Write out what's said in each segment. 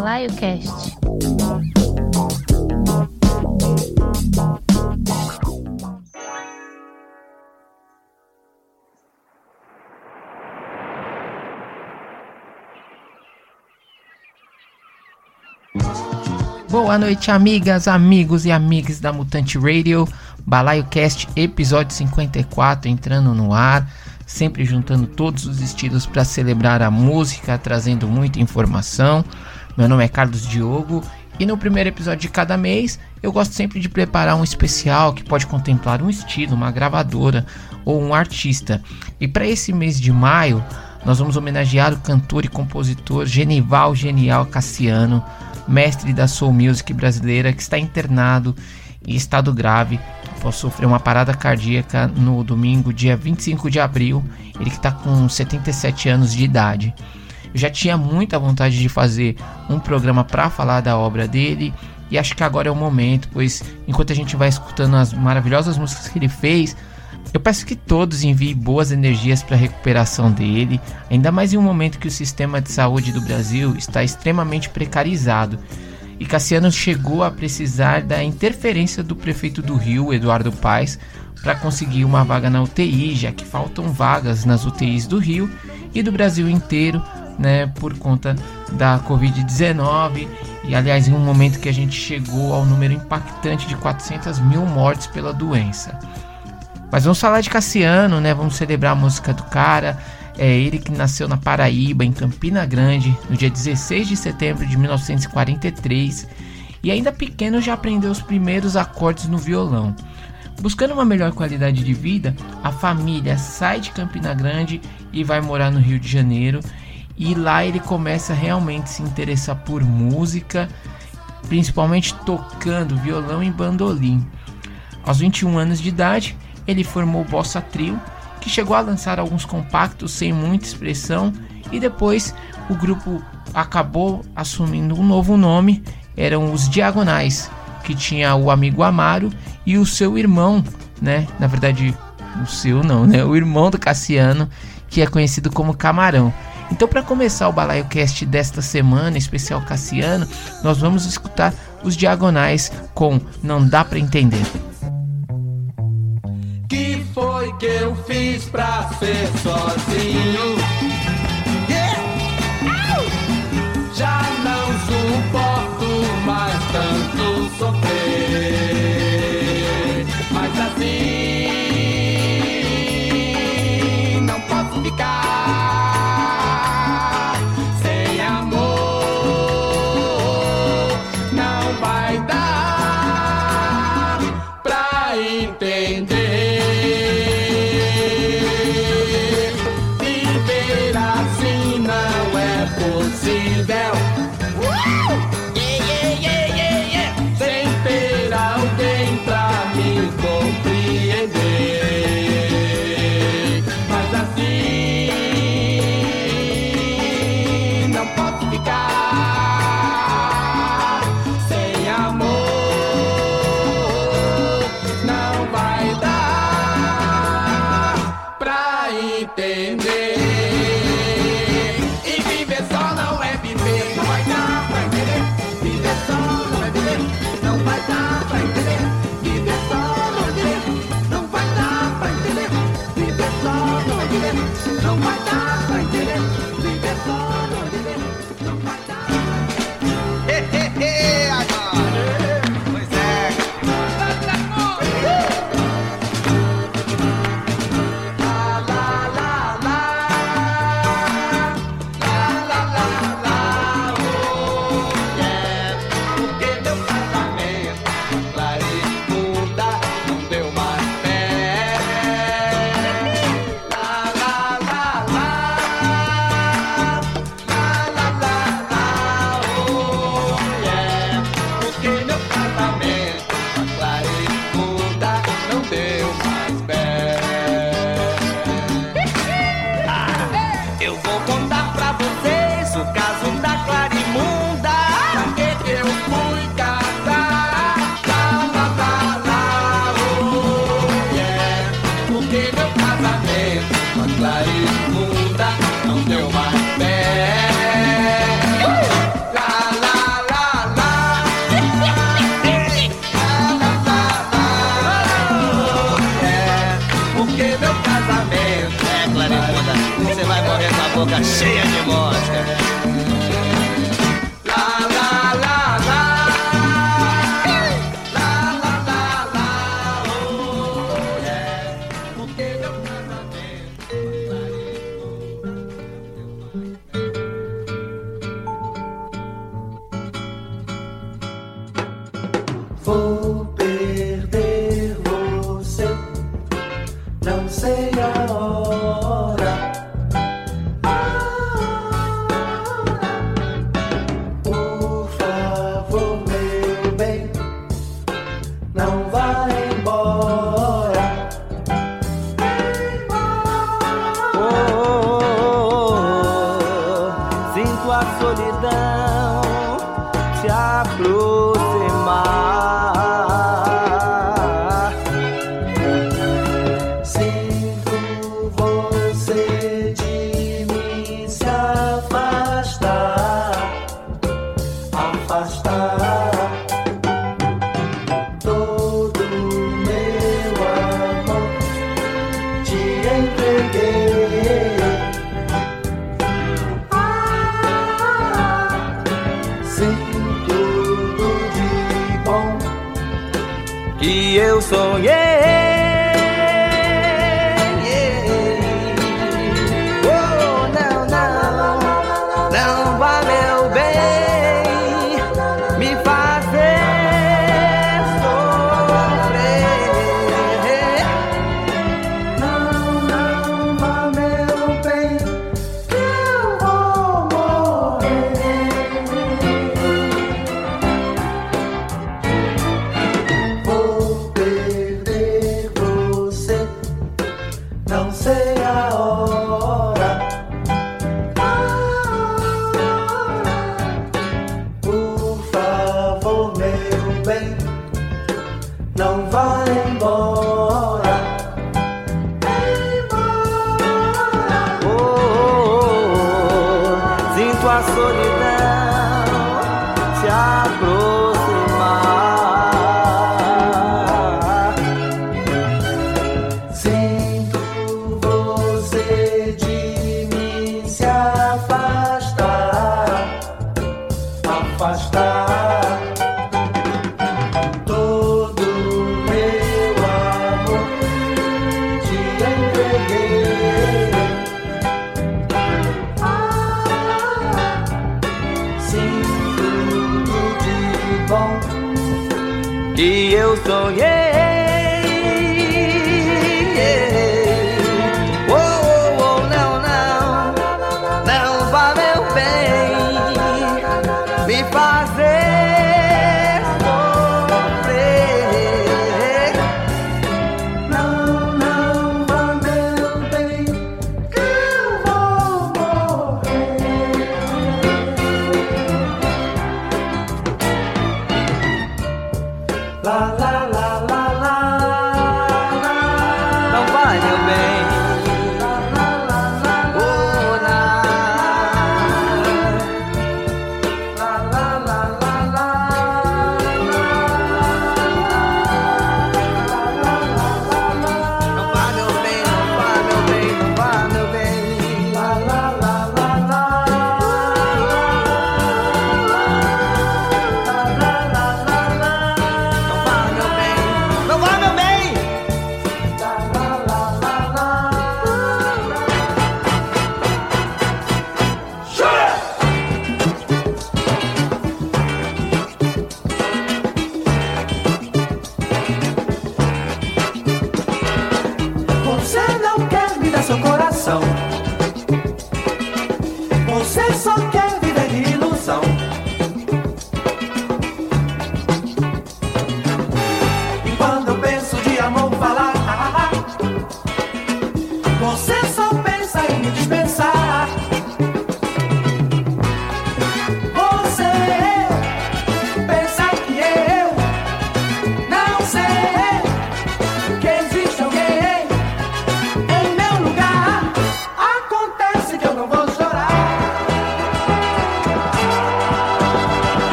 Balaio Cast. Boa noite, amigas, amigos e amigas da Mutante Radio. Balaio Cast, episódio 54, entrando no ar, sempre juntando todos os estilos para celebrar a música, trazendo muita informação. Meu nome é Carlos Diogo e no primeiro episódio de cada mês eu gosto sempre de preparar um especial que pode contemplar um estilo, uma gravadora ou um artista. E para esse mês de maio, nós vamos homenagear o cantor e compositor Genival Genial Cassiano, mestre da soul music brasileira que está internado em estado grave após sofrer uma parada cardíaca no domingo, dia 25 de abril. Ele que está com 77 anos de idade. Eu já tinha muita vontade de fazer um programa para falar da obra dele e acho que agora é o momento, pois enquanto a gente vai escutando as maravilhosas músicas que ele fez, eu peço que todos enviem boas energias para a recuperação dele, ainda mais em um momento que o sistema de saúde do Brasil está extremamente precarizado. E Cassiano chegou a precisar da interferência do prefeito do Rio, Eduardo Paes, para conseguir uma vaga na UTI, já que faltam vagas nas UTIs do Rio e do Brasil inteiro, né, por conta da Covid-19. E aliás, em um momento que a gente chegou ao número impactante de 400 mil mortes pela doença. Mas vamos falar de Cassiano, né? Vamos celebrar a música do cara. É ele que nasceu na Paraíba, em Campina Grande, no dia 16 de setembro de 1943. E ainda pequeno já aprendeu os primeiros acordes no violão. Buscando uma melhor qualidade de vida, a família sai de Campina Grande e vai morar no Rio de Janeiro. E lá ele começa realmente a se interessar por música, principalmente tocando violão e bandolim. Aos 21 anos de idade, ele formou o Bossa Trio, que chegou a lançar alguns compactos sem muita expressão e depois o grupo acabou assumindo um novo nome, eram os Diagonais, que tinha o amigo Amaro e o seu irmão, né? Na verdade, o seu não, né? O irmão do Cassiano, que é conhecido como Camarão. Então, para começar o Balaio Cast desta semana, especial Cassiano, nós vamos escutar os Diagonais com Não Dá Pra Entender foi que eu fiz pra ser sozinho? Já não suporto mais tanto sofrer.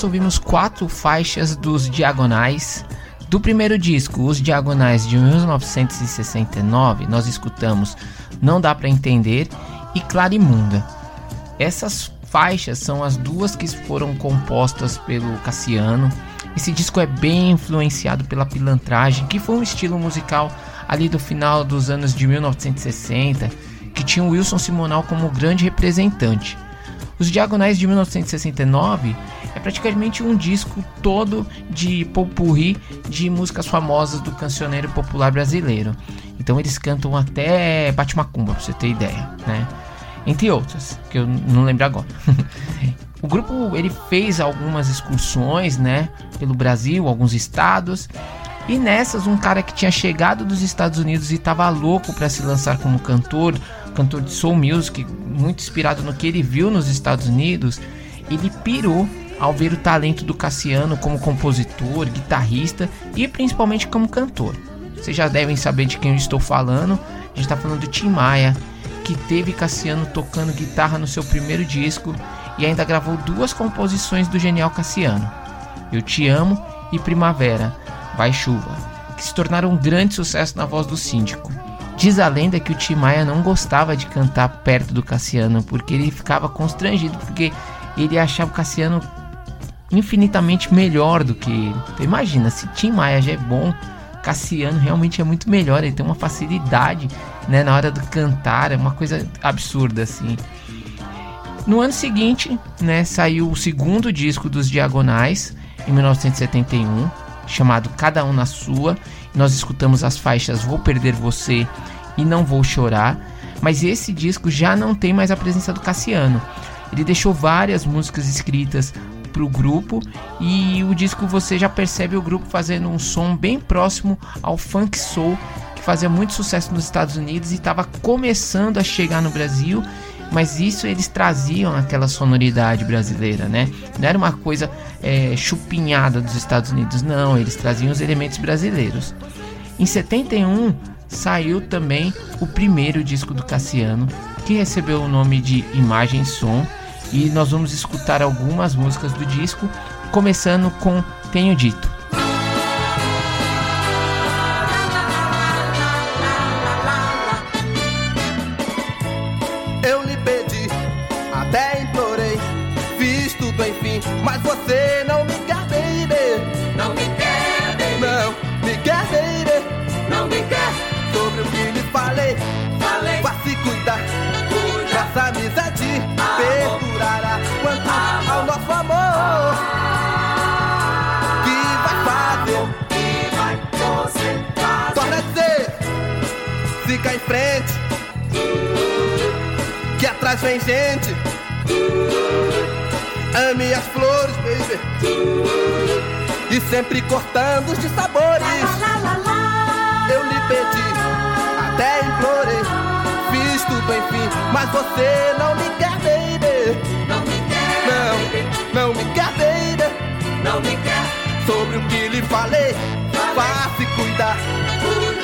Nós ouvimos quatro faixas dos Diagonais. Do primeiro disco, Os Diagonais de 1969, nós escutamos Não Dá Pra Entender e Clarimunda. Essas faixas são as duas que foram compostas pelo Cassiano. Esse disco é bem influenciado pela pilantragem, que foi um estilo musical ali do final dos anos de 1960, que tinha o Wilson Simonal como grande representante. Os Diagonais de 1969 é praticamente um disco todo de popurri de músicas famosas do cancioneiro popular brasileiro. Então eles cantam até Bate Macumba, pra você ter ideia, né? Entre outras, que eu não lembro agora. o grupo ele fez algumas excursões, né, pelo Brasil, alguns estados. E nessas, um cara que tinha chegado dos Estados Unidos e estava louco para se lançar como cantor, cantor de soul music, muito inspirado no que ele viu nos Estados Unidos, ele pirou ao ver o talento do Cassiano como compositor, guitarrista e principalmente como cantor. Vocês já devem saber de quem eu estou falando. A gente está falando do Tim Maia, que teve Cassiano tocando guitarra no seu primeiro disco e ainda gravou duas composições do genial Cassiano: Eu Te Amo e Primavera, Vai Chuva, que se tornaram um grande sucesso na voz do síndico. Diz a lenda que o Tim Maia não gostava de cantar perto do Cassiano porque ele ficava constrangido, porque ele achava o Cassiano infinitamente melhor do que. Então imagina, se Tim Maia já é bom, Cassiano realmente é muito melhor, ele tem uma facilidade né, na hora do cantar, é uma coisa absurda assim. No ano seguinte, né, saiu o segundo disco dos Diagonais, em 1971, chamado Cada Um na Sua. Nós escutamos as faixas Vou Perder Você e Não Vou Chorar, mas esse disco já não tem mais a presença do Cassiano. Ele deixou várias músicas escritas para o grupo e o disco você já percebe o grupo fazendo um som bem próximo ao funk soul que fazia muito sucesso nos Estados Unidos e estava começando a chegar no Brasil mas isso eles traziam aquela sonoridade brasileira, né? Não era uma coisa é, chupinhada dos Estados Unidos, não, eles traziam os elementos brasileiros. Em 71 saiu também o primeiro disco do Cassiano, que recebeu o nome de Imagem Som, e nós vamos escutar algumas músicas do disco, começando com Tenho Dito. Vem gente. Ame as flores, baby. E sempre cortando os de sabores. Eu lhe pedi, até implorei. Fiz tudo enfim, mas você não me quer, baby. Não me quer, baby, Não, não me quer, baby. não me quer. Sobre o que lhe falei, vá se cuidar.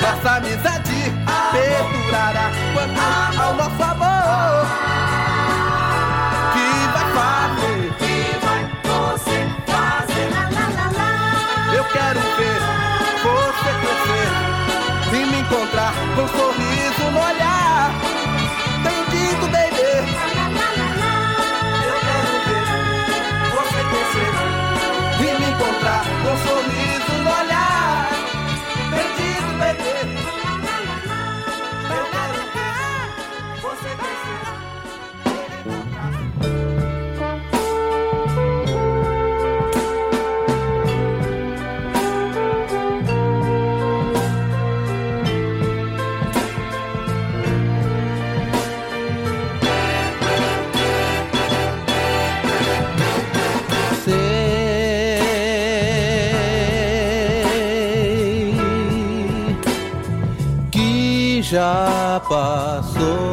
Nossa amizade perdurará quanto ao nosso amor. Já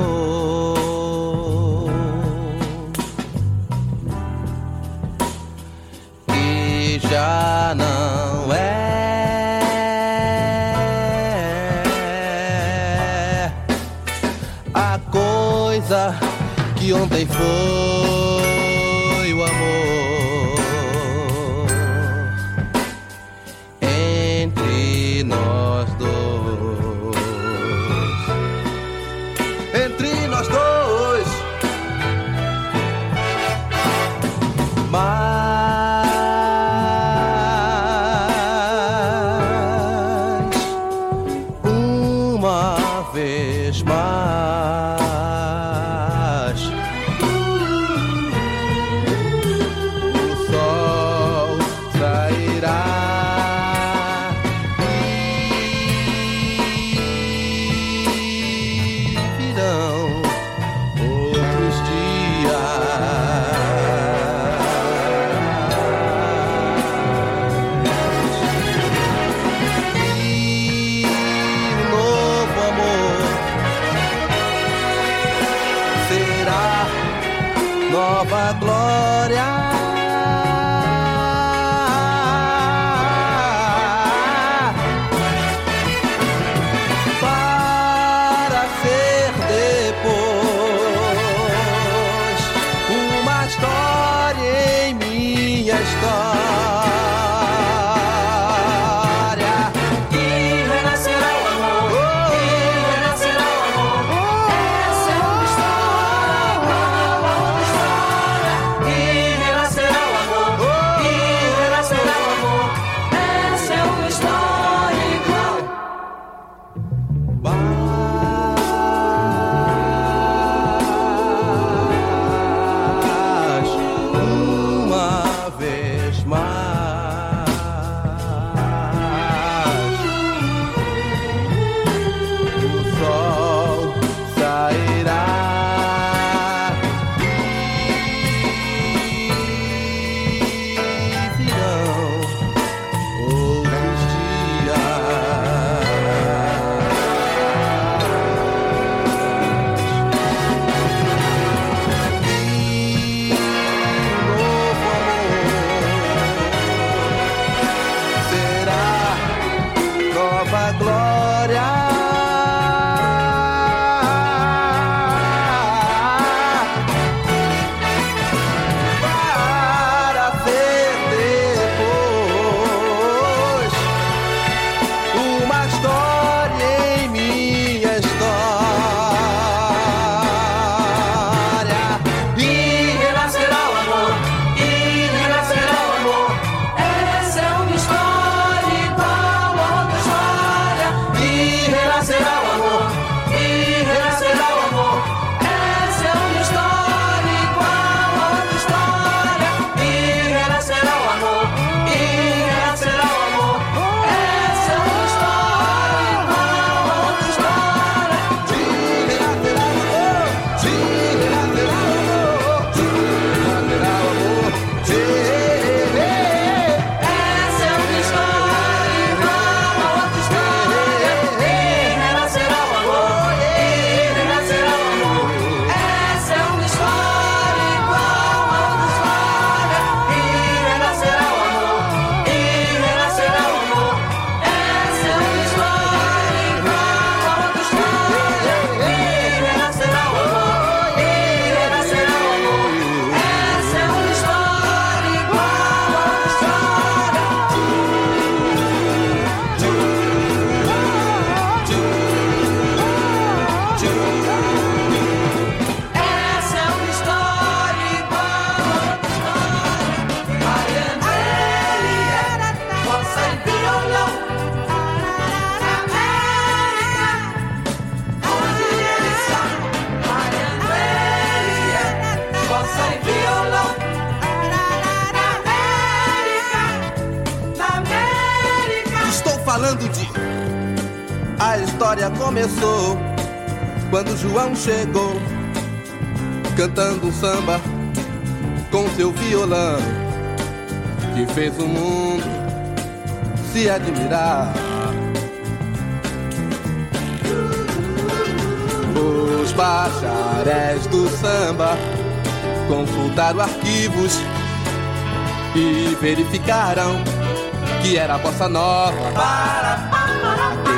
bossa nova.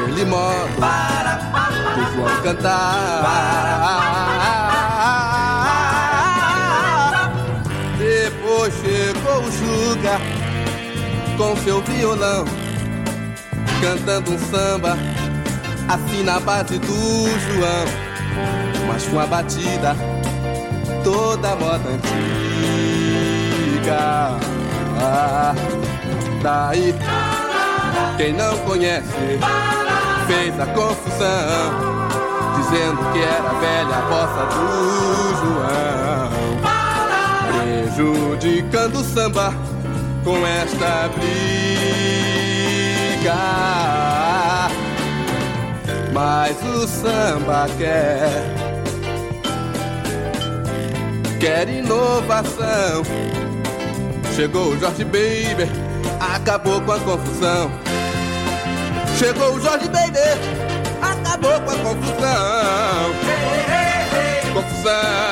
Aquele modo do João cantar. Depois chegou o Juca com seu violão, cantando um samba assim na base do João, mas com a batida toda moda antiga. Ah, daí, quem não conhece fez a confusão, dizendo que era a velha bossa do João, prejudicando o samba com esta briga. Mas o samba quer, quer inovação. Chegou o Jorge Baby, acabou com a confusão. Chegou o Jorge Baby, acabou com a. Confusão. Confusão.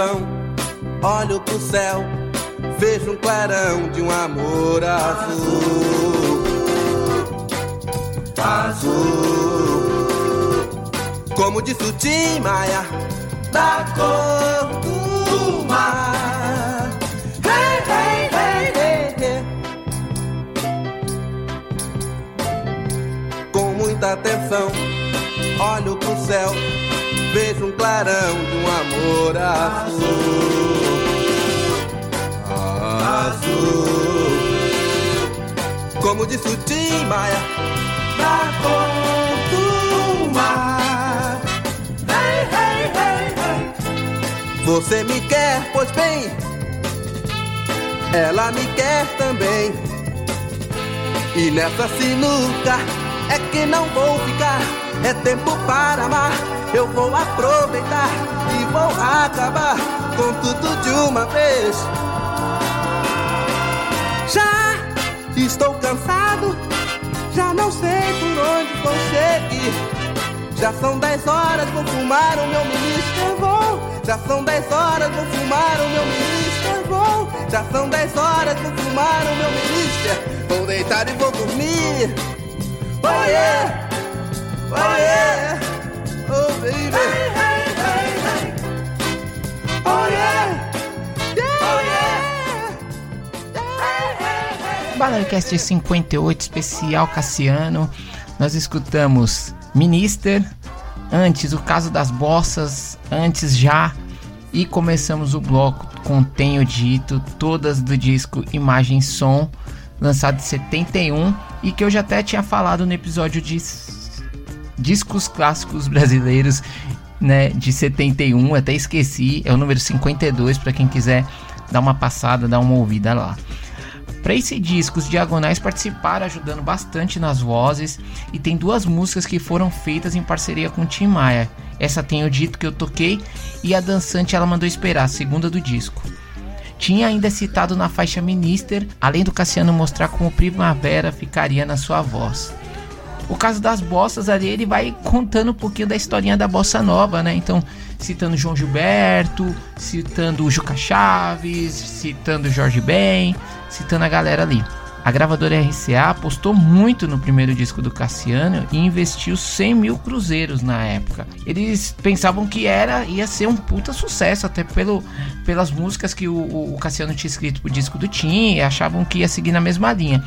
Atenção, olho pro céu, vejo um clarão de um amor azul. Azul. Como disse o Tim Maia, da cor do mar. Hey, hey, hey, hey, hey. Com muita atenção, olho pro céu, vejo um clarão de um amor azul. Azul. Como disse o Tim Maia, cor do mar. Hey, hey, hey, hey. Você me quer, pois bem, ela me quer também. E nessa sinuca é que não vou ficar. É tempo para amar. Eu vou aproveitar e vou acabar com tudo de uma vez. Já estou cansado, já não sei por onde vou seguir. Já são 10 horas, vou fumar o meu ministro, vou. Já são 10 horas, vou fumar o meu ministro, vou. Já são 10 horas, vou fumar o meu ministro. Vou deitar e vou dormir. Oh yeah, oh yeah, oh baby. Oh yeah, oh yeah. BalaioCast 58 especial Cassiano. Nós escutamos Minister, antes o caso das bossas, antes já e começamos o bloco com Tenho Dito, todas do disco Imagem Som, lançado em 71 e que eu já até tinha falado no episódio de discos clássicos brasileiros, né, de 71, até esqueci, é o número 52 para quem quiser dar uma passada, dar uma ouvida lá. Para esse disco, os Diagonais participaram ajudando bastante nas vozes e tem duas músicas que foram feitas em parceria com Tim Maia. Essa tenho dito que eu toquei e a dançante ela mandou esperar, segunda do disco. Tinha ainda citado na faixa Minister, além do Cassiano mostrar como Primavera ficaria na sua voz. O caso das bossas ali, ele vai contando um pouquinho da historinha da bossa nova, né? Então, citando João Gilberto, citando o Juca Chaves, citando Jorge Ben, citando a galera ali. A gravadora RCA apostou muito no primeiro disco do Cassiano e investiu 100 mil cruzeiros na época. Eles pensavam que era ia ser um puta sucesso, até pelo, pelas músicas que o, o Cassiano tinha escrito pro disco do Tim, e achavam que ia seguir na mesma linha.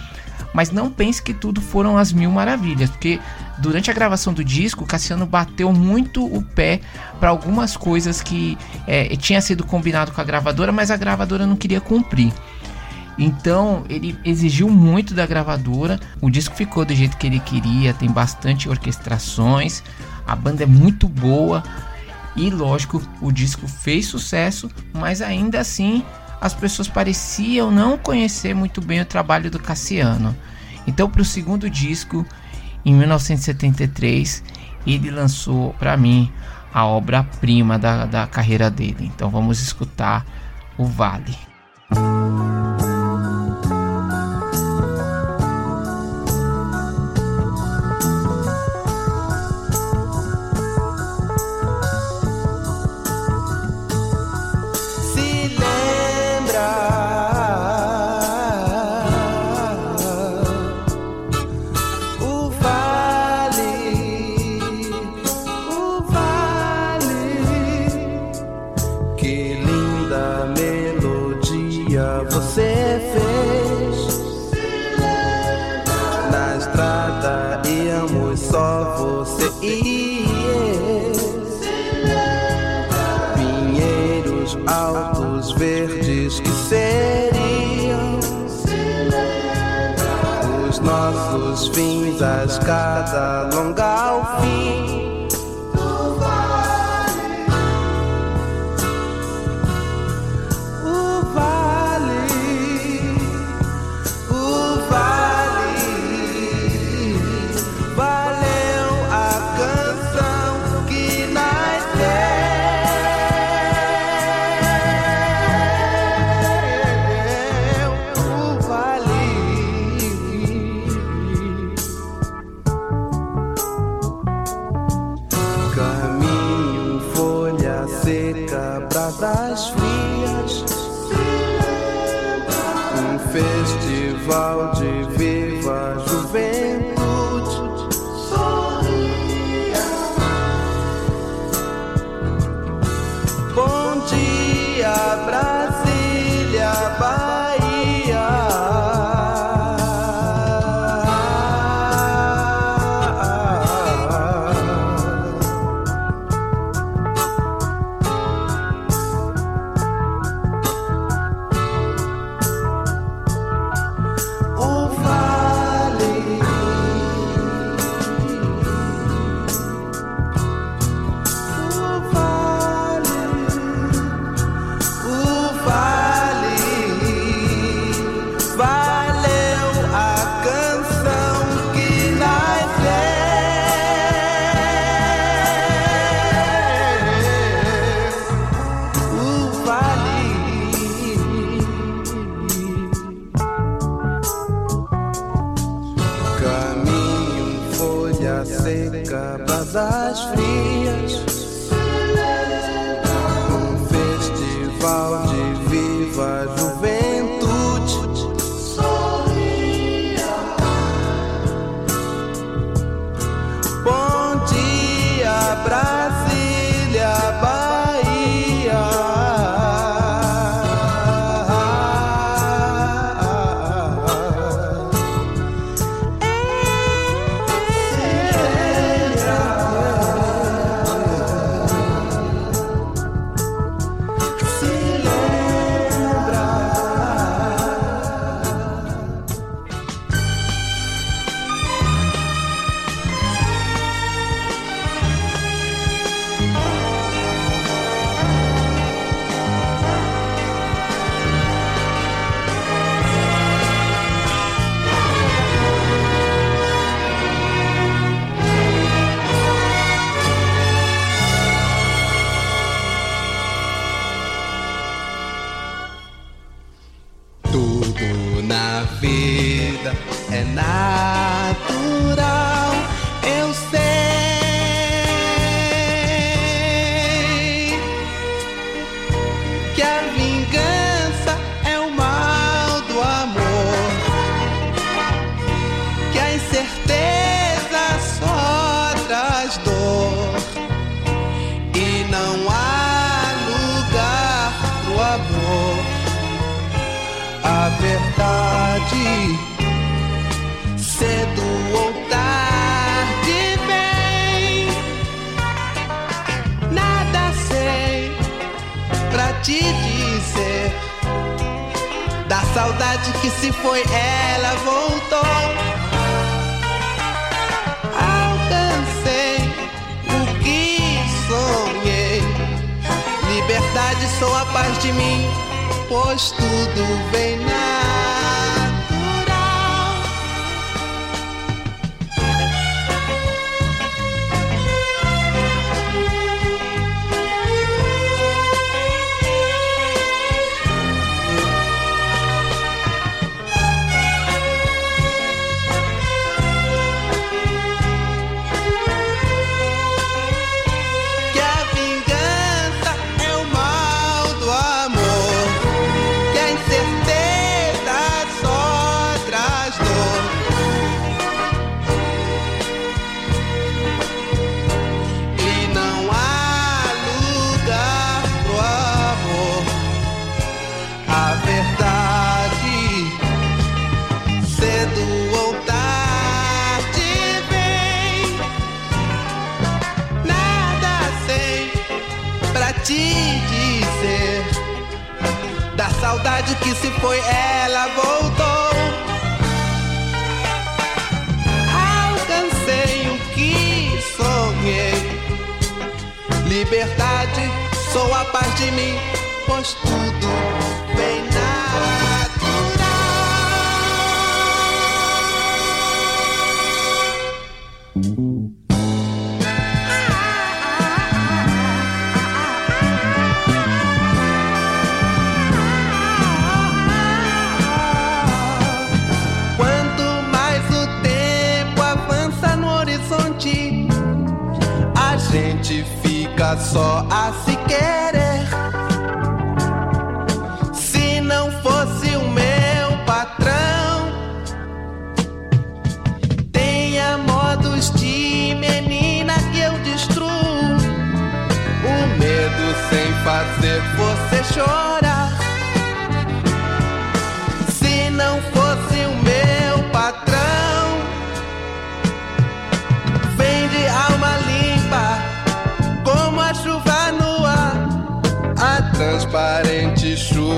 Mas não pense que tudo foram as mil maravilhas, porque durante a gravação do disco, Cassiano bateu muito o pé para algumas coisas que é, tinha sido combinado com a gravadora, mas a gravadora não queria cumprir. Então ele exigiu muito da gravadora. O disco ficou do jeito que ele queria, tem bastante orquestrações, a banda é muito boa e lógico, o disco fez sucesso, mas ainda assim as pessoas pareciam não conhecer muito bem o trabalho do Cassiano. Então, para o segundo disco, em 1973, ele lançou para mim a obra-prima da, da carreira dele. Então, vamos escutar o Vale. Você fez. Na estrada íamos só você e. Pinheiros altos, verdes que seriam os nossos fins, a escada longa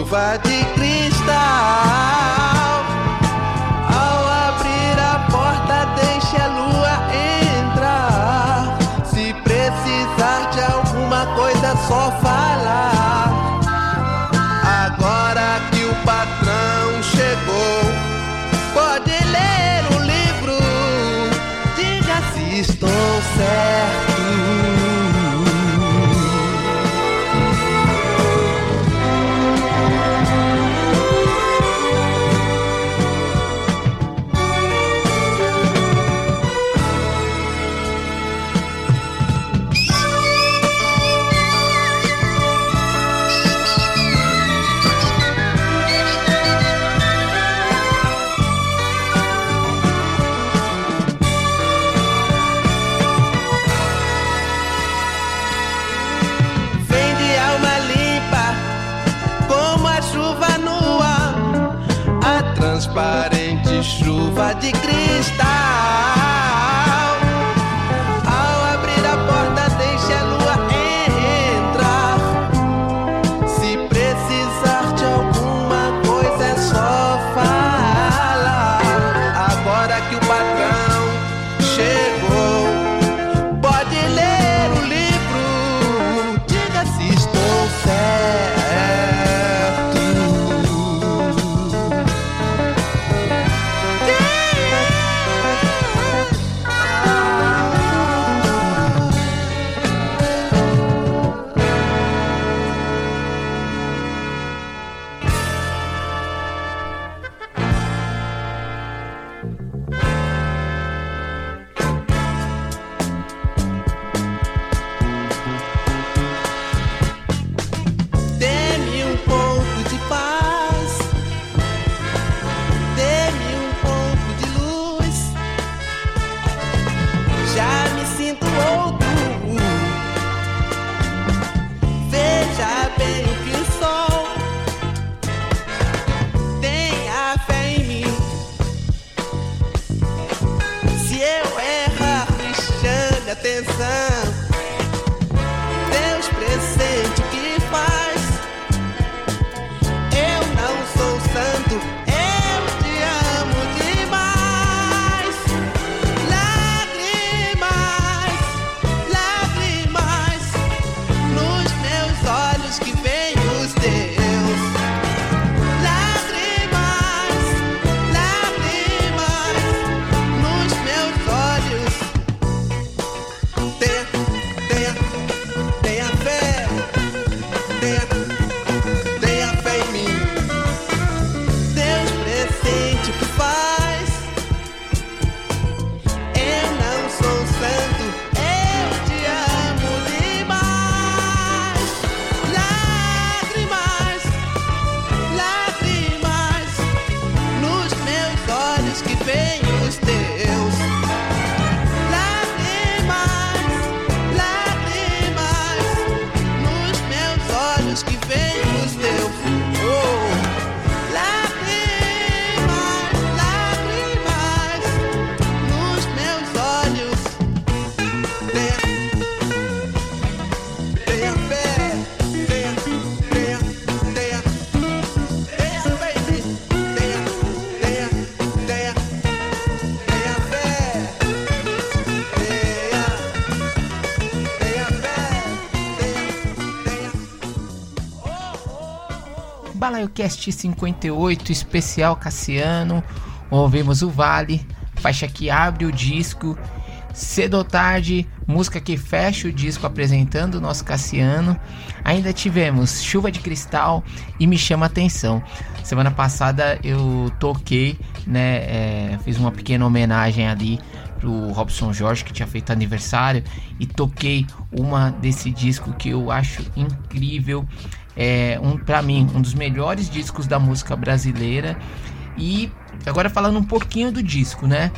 Chuva de cristal. Ao abrir a porta, deixe a lua entrar. Se precisar de alguma coisa, só falar. Agora que o patrão chegou, pode ler o livro. Diga se estou certo. BalaioCast 58, especial Cassiano. Ouvimos o Vale, faixa que abre o disco. Cedo ou tarde, música que fecha o disco apresentando o nosso Cassiano. Ainda tivemos Chuva de Cristal e Me Chama Atenção. Semana passada eu toquei, né? é, fiz uma pequena homenagem ali pro Robson Jorge que tinha feito aniversário e toquei uma desse disco que eu acho incrível. É um para mim um dos melhores discos da música brasileira. E agora falando um pouquinho do disco, né?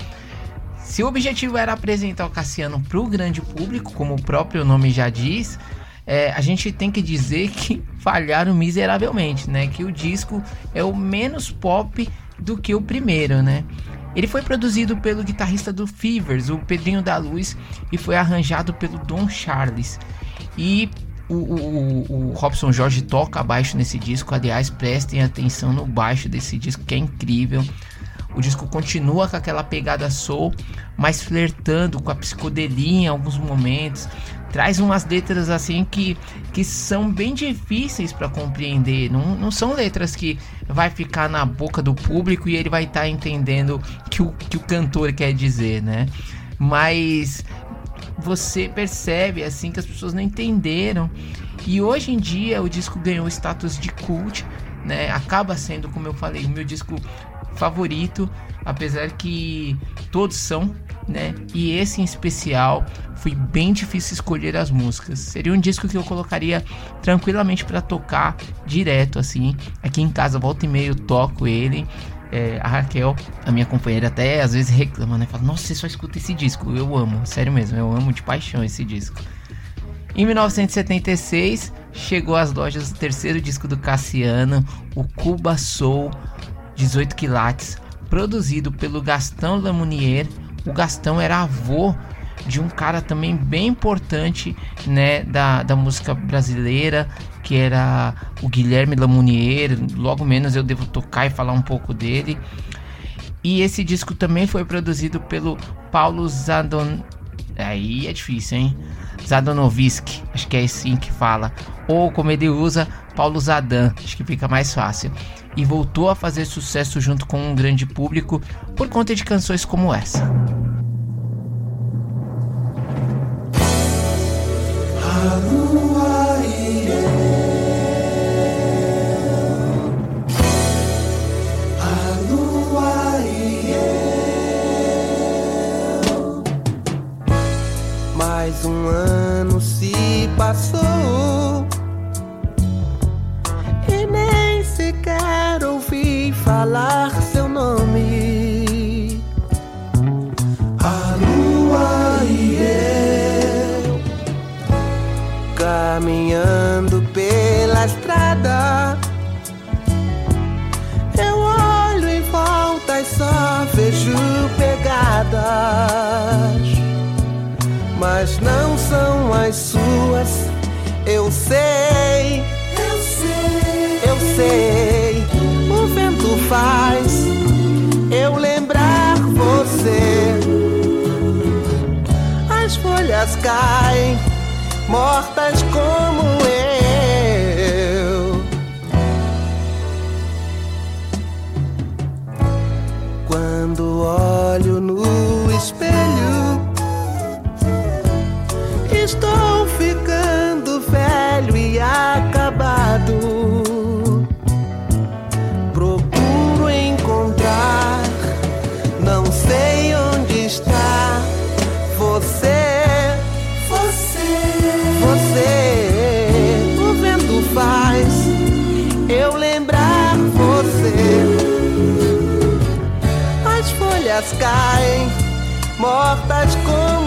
Se o objetivo era apresentar o Cassiano para o grande público, como o próprio nome já diz, é, a gente tem que dizer que falharam miseravelmente, né? Que o disco é o menos pop do que o primeiro, né? Ele foi produzido pelo guitarrista do Fevers, o Pedrinho da Luz, e foi arranjado pelo Don Charles. E o, o, o- Robson Jorge toca baixo nesse disco, aliás, prestem atenção no baixo desse disco que é incrível. O disco continua com aquela pegada soul, mas flertando com a psicodelia em alguns momentos. Traz umas letras assim que, que são bem difíceis para compreender. Não, não são letras que vai ficar na boca do público e ele vai estar entendendo que o que o cantor quer dizer, né? Mas você percebe assim que as pessoas não entenderam. E hoje em dia o disco ganhou status de cult, né? Acaba sendo, como eu falei, o meu disco favorito, apesar que todos são, né? E esse em especial foi bem difícil escolher as músicas. Seria um disco que eu colocaria tranquilamente para tocar direto assim. Aqui em casa volta e meio toco ele. É, a Raquel, a minha companheira, até às vezes reclama, né? Fala, nossa, você só escuta esse disco. Eu amo, sério mesmo, eu amo de paixão esse disco. Em 1976, chegou às lojas o terceiro disco do Cassiano, o Cuba Soul 18 quilates, produzido pelo Gastão Lamounier. O Gastão era avô de um cara também bem importante, né, da, da música brasileira, que era o Guilherme Lamounier. Logo menos eu devo tocar e falar um pouco dele. E esse disco também foi produzido pelo Paulo Zadon. Aí é difícil, hein? Zadonovisk, acho que é assim que fala. Ou como ele usa, Paulo Zadan, acho que fica mais fácil. E voltou a fazer sucesso junto com um grande público por conta de canções como essa. Mais um ano se passou e nem sequer ouvi falar caminhando pela estrada. Eu olho em volta e só vejo pegadas mas não são as suas. Eu sei, eu sei, eu sei. O vento faz eu lembrar você. As folhas caem, mortas como eu. Quando olho no espelho. Estou ficando velho e acabado. Mortas como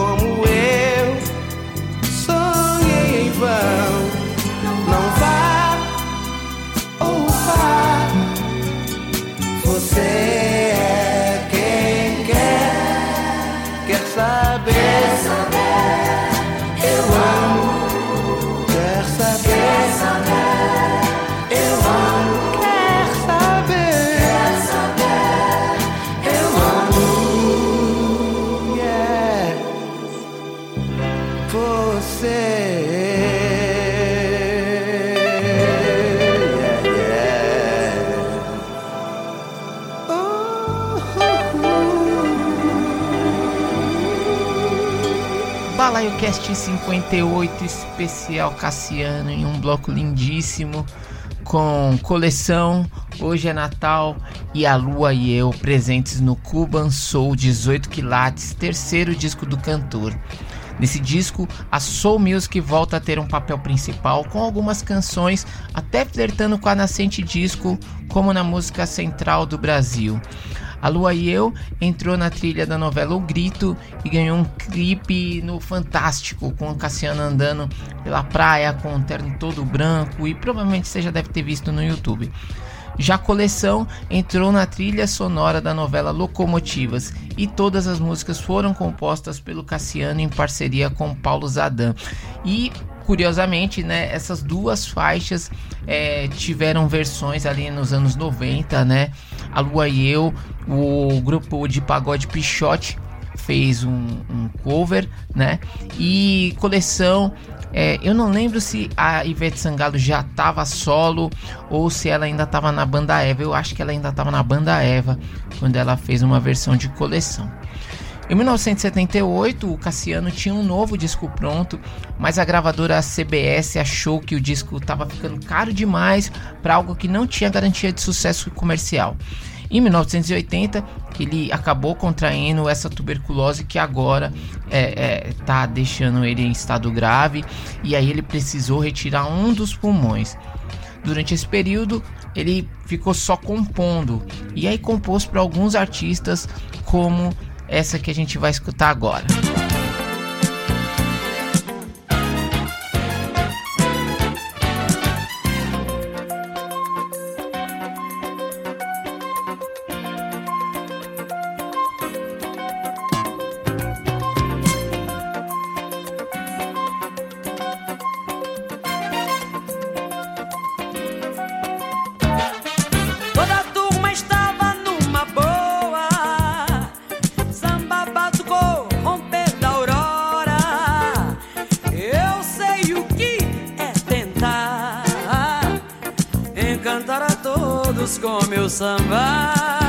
como eu Cast 58 especial Cassiano em um bloco lindíssimo com coleção Hoje é Natal e a Lua e eu presentes no Cuban Soul 18 quilates, terceiro disco do cantor. Nesse disco, a Soul Music volta a ter um papel principal com algumas canções até flertando com a nascente disco, como na música central do Brasil. A Lua e Eu entrou na trilha da novela O Grito e ganhou um clipe no Fantástico, com o Cassiano andando pela praia com um terno todo branco e provavelmente você já deve ter visto no YouTube. Já a coleção entrou na trilha sonora da novela Locomotivas e todas as músicas foram compostas pelo Cassiano em parceria com Paulo Zadan. E curiosamente, né, essas duas faixas é, tiveram versões ali nos anos 90, né? A Lua e Eu, o grupo de pagode Pichote fez um, um cover, né? E coleção, é, eu não lembro se a Ivete Sangalo já estava solo ou se ela ainda estava na banda Eva. Eu acho que ela ainda estava na banda Eva quando ela fez uma versão de coleção. Em 1978, o Cassiano tinha um novo disco pronto, mas a gravadora CBS achou que o disco estava ficando caro demais para algo que não tinha garantia de sucesso comercial. Em 1980, ele acabou contraindo essa tuberculose que agora está deixando ele em estado grave e aí ele precisou retirar um dos pulmões. Durante esse período, ele ficou só compondo e aí compôs para alguns artistas, como essa que a gente vai escutar agora. Todos com meu samba.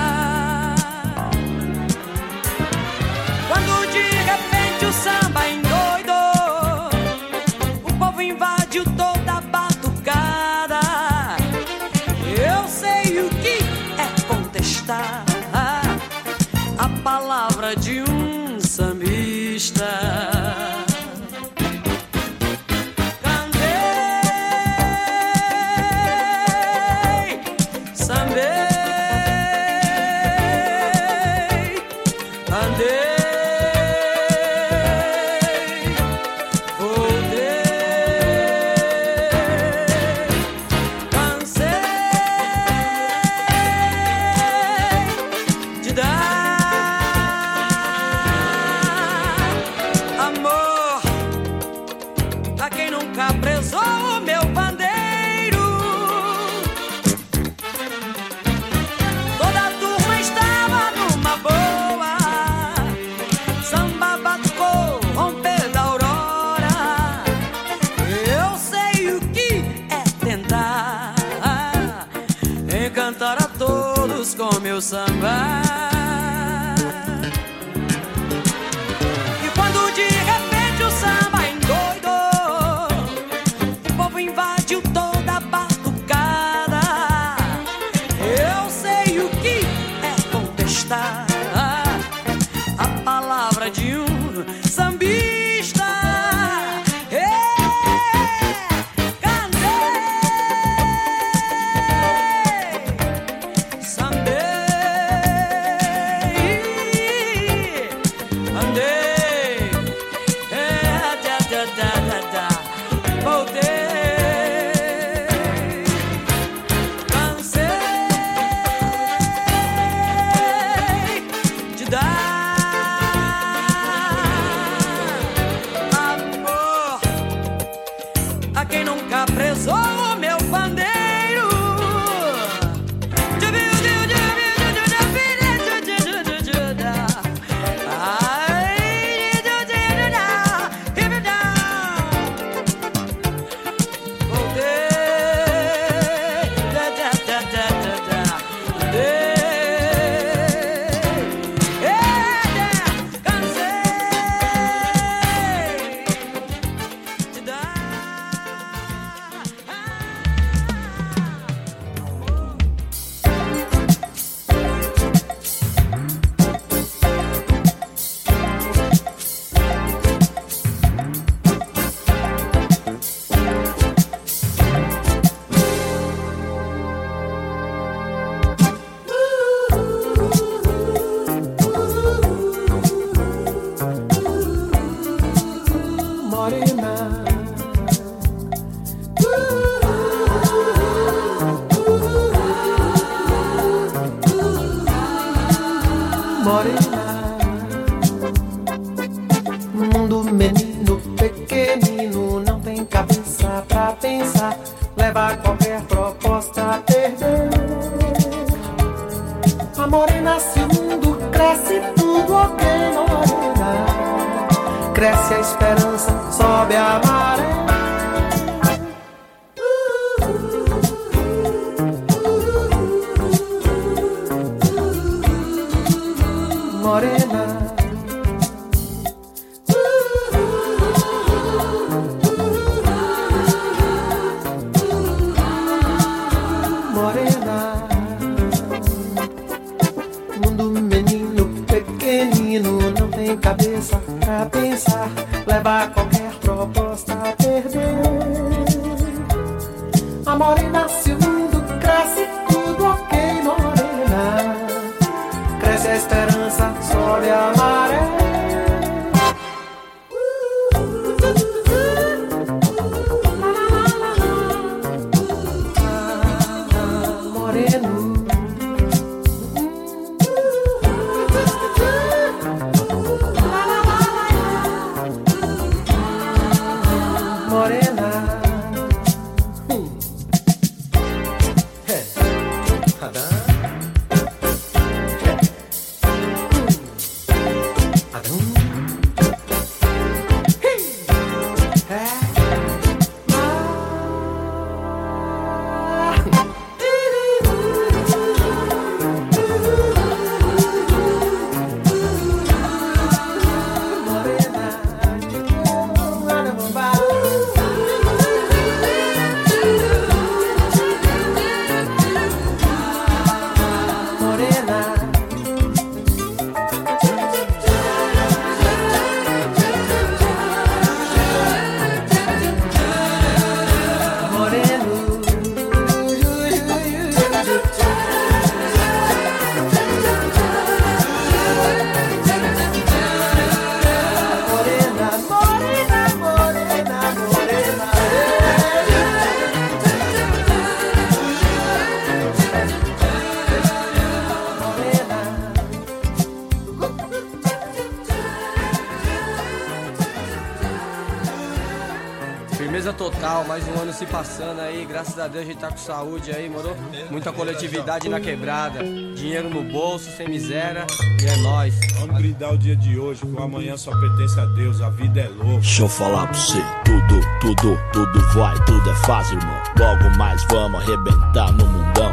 Se passando aí, graças a Deus a gente tá com saúde aí, moro? Muita coletividade na quebrada, dinheiro no bolso, sem miséria, e é nóis. Vamos brindar o dia de hoje, que o amanhã só pertence a Deus, a vida é louca. Deixa eu falar pra você, tudo, tudo, tudo vai, tudo é fácil, irmão. Logo mais vamos arrebentar no mundão.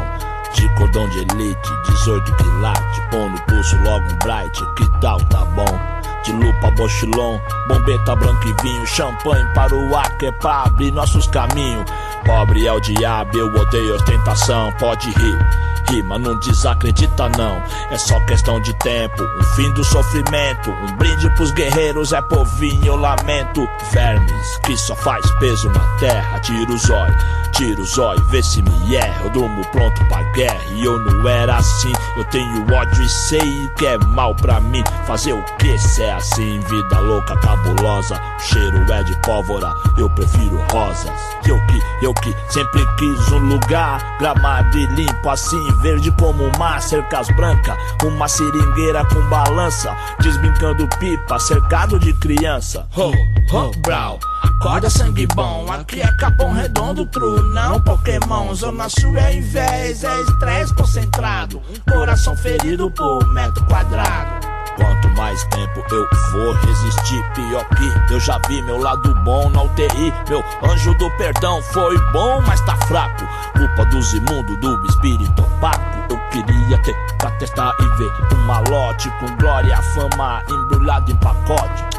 De cordão de elite, 18 quilates, põe no pulso logo um bright, que tal, tá bom? De lupa, bochilon, bombeta branco e vinho, champanhe para o ar, que é pra abrir nossos caminhos. Pobre é o diabo, eu odeio ostentação, pode rir. mas não desacredita não. É só questão de tempo, um fim do sofrimento. Um brinde pros guerreiros é povinho, eu lamento. Vermes que só faz peso na terra. Tira o zóio, tira o zóio, vê se me erra. Eu durmo pronto pra guerra e eu não era assim. Eu tenho ódio e sei que é mal pra mim. Fazer o que se é assim? Vida louca, cabulosa. O cheiro é de pólvora, eu prefiro rosas. Eu que, eu que sempre quis um lugar gramado e limpo, assim, verde como o mar, cercas brancas. Uma seringueira com balança, desbrincando pipa, cercado de criança. Ho, ho, brau. Acorda sangue bom, aqui é Capão Redondo, true, não Pokémon. Zona Sul é invés, é estresse concentrado. Coração ferido por metro quadrado. Quanto mais tempo eu vou resistir, pior que eu já vi meu lado bom na UTI. Meu anjo do perdão foi bom, mas tá fraco. Culpa dos imundos, do espírito opaco. Eu queria ter pra testar e ver um malote com glória, fama embrulhado em pacote.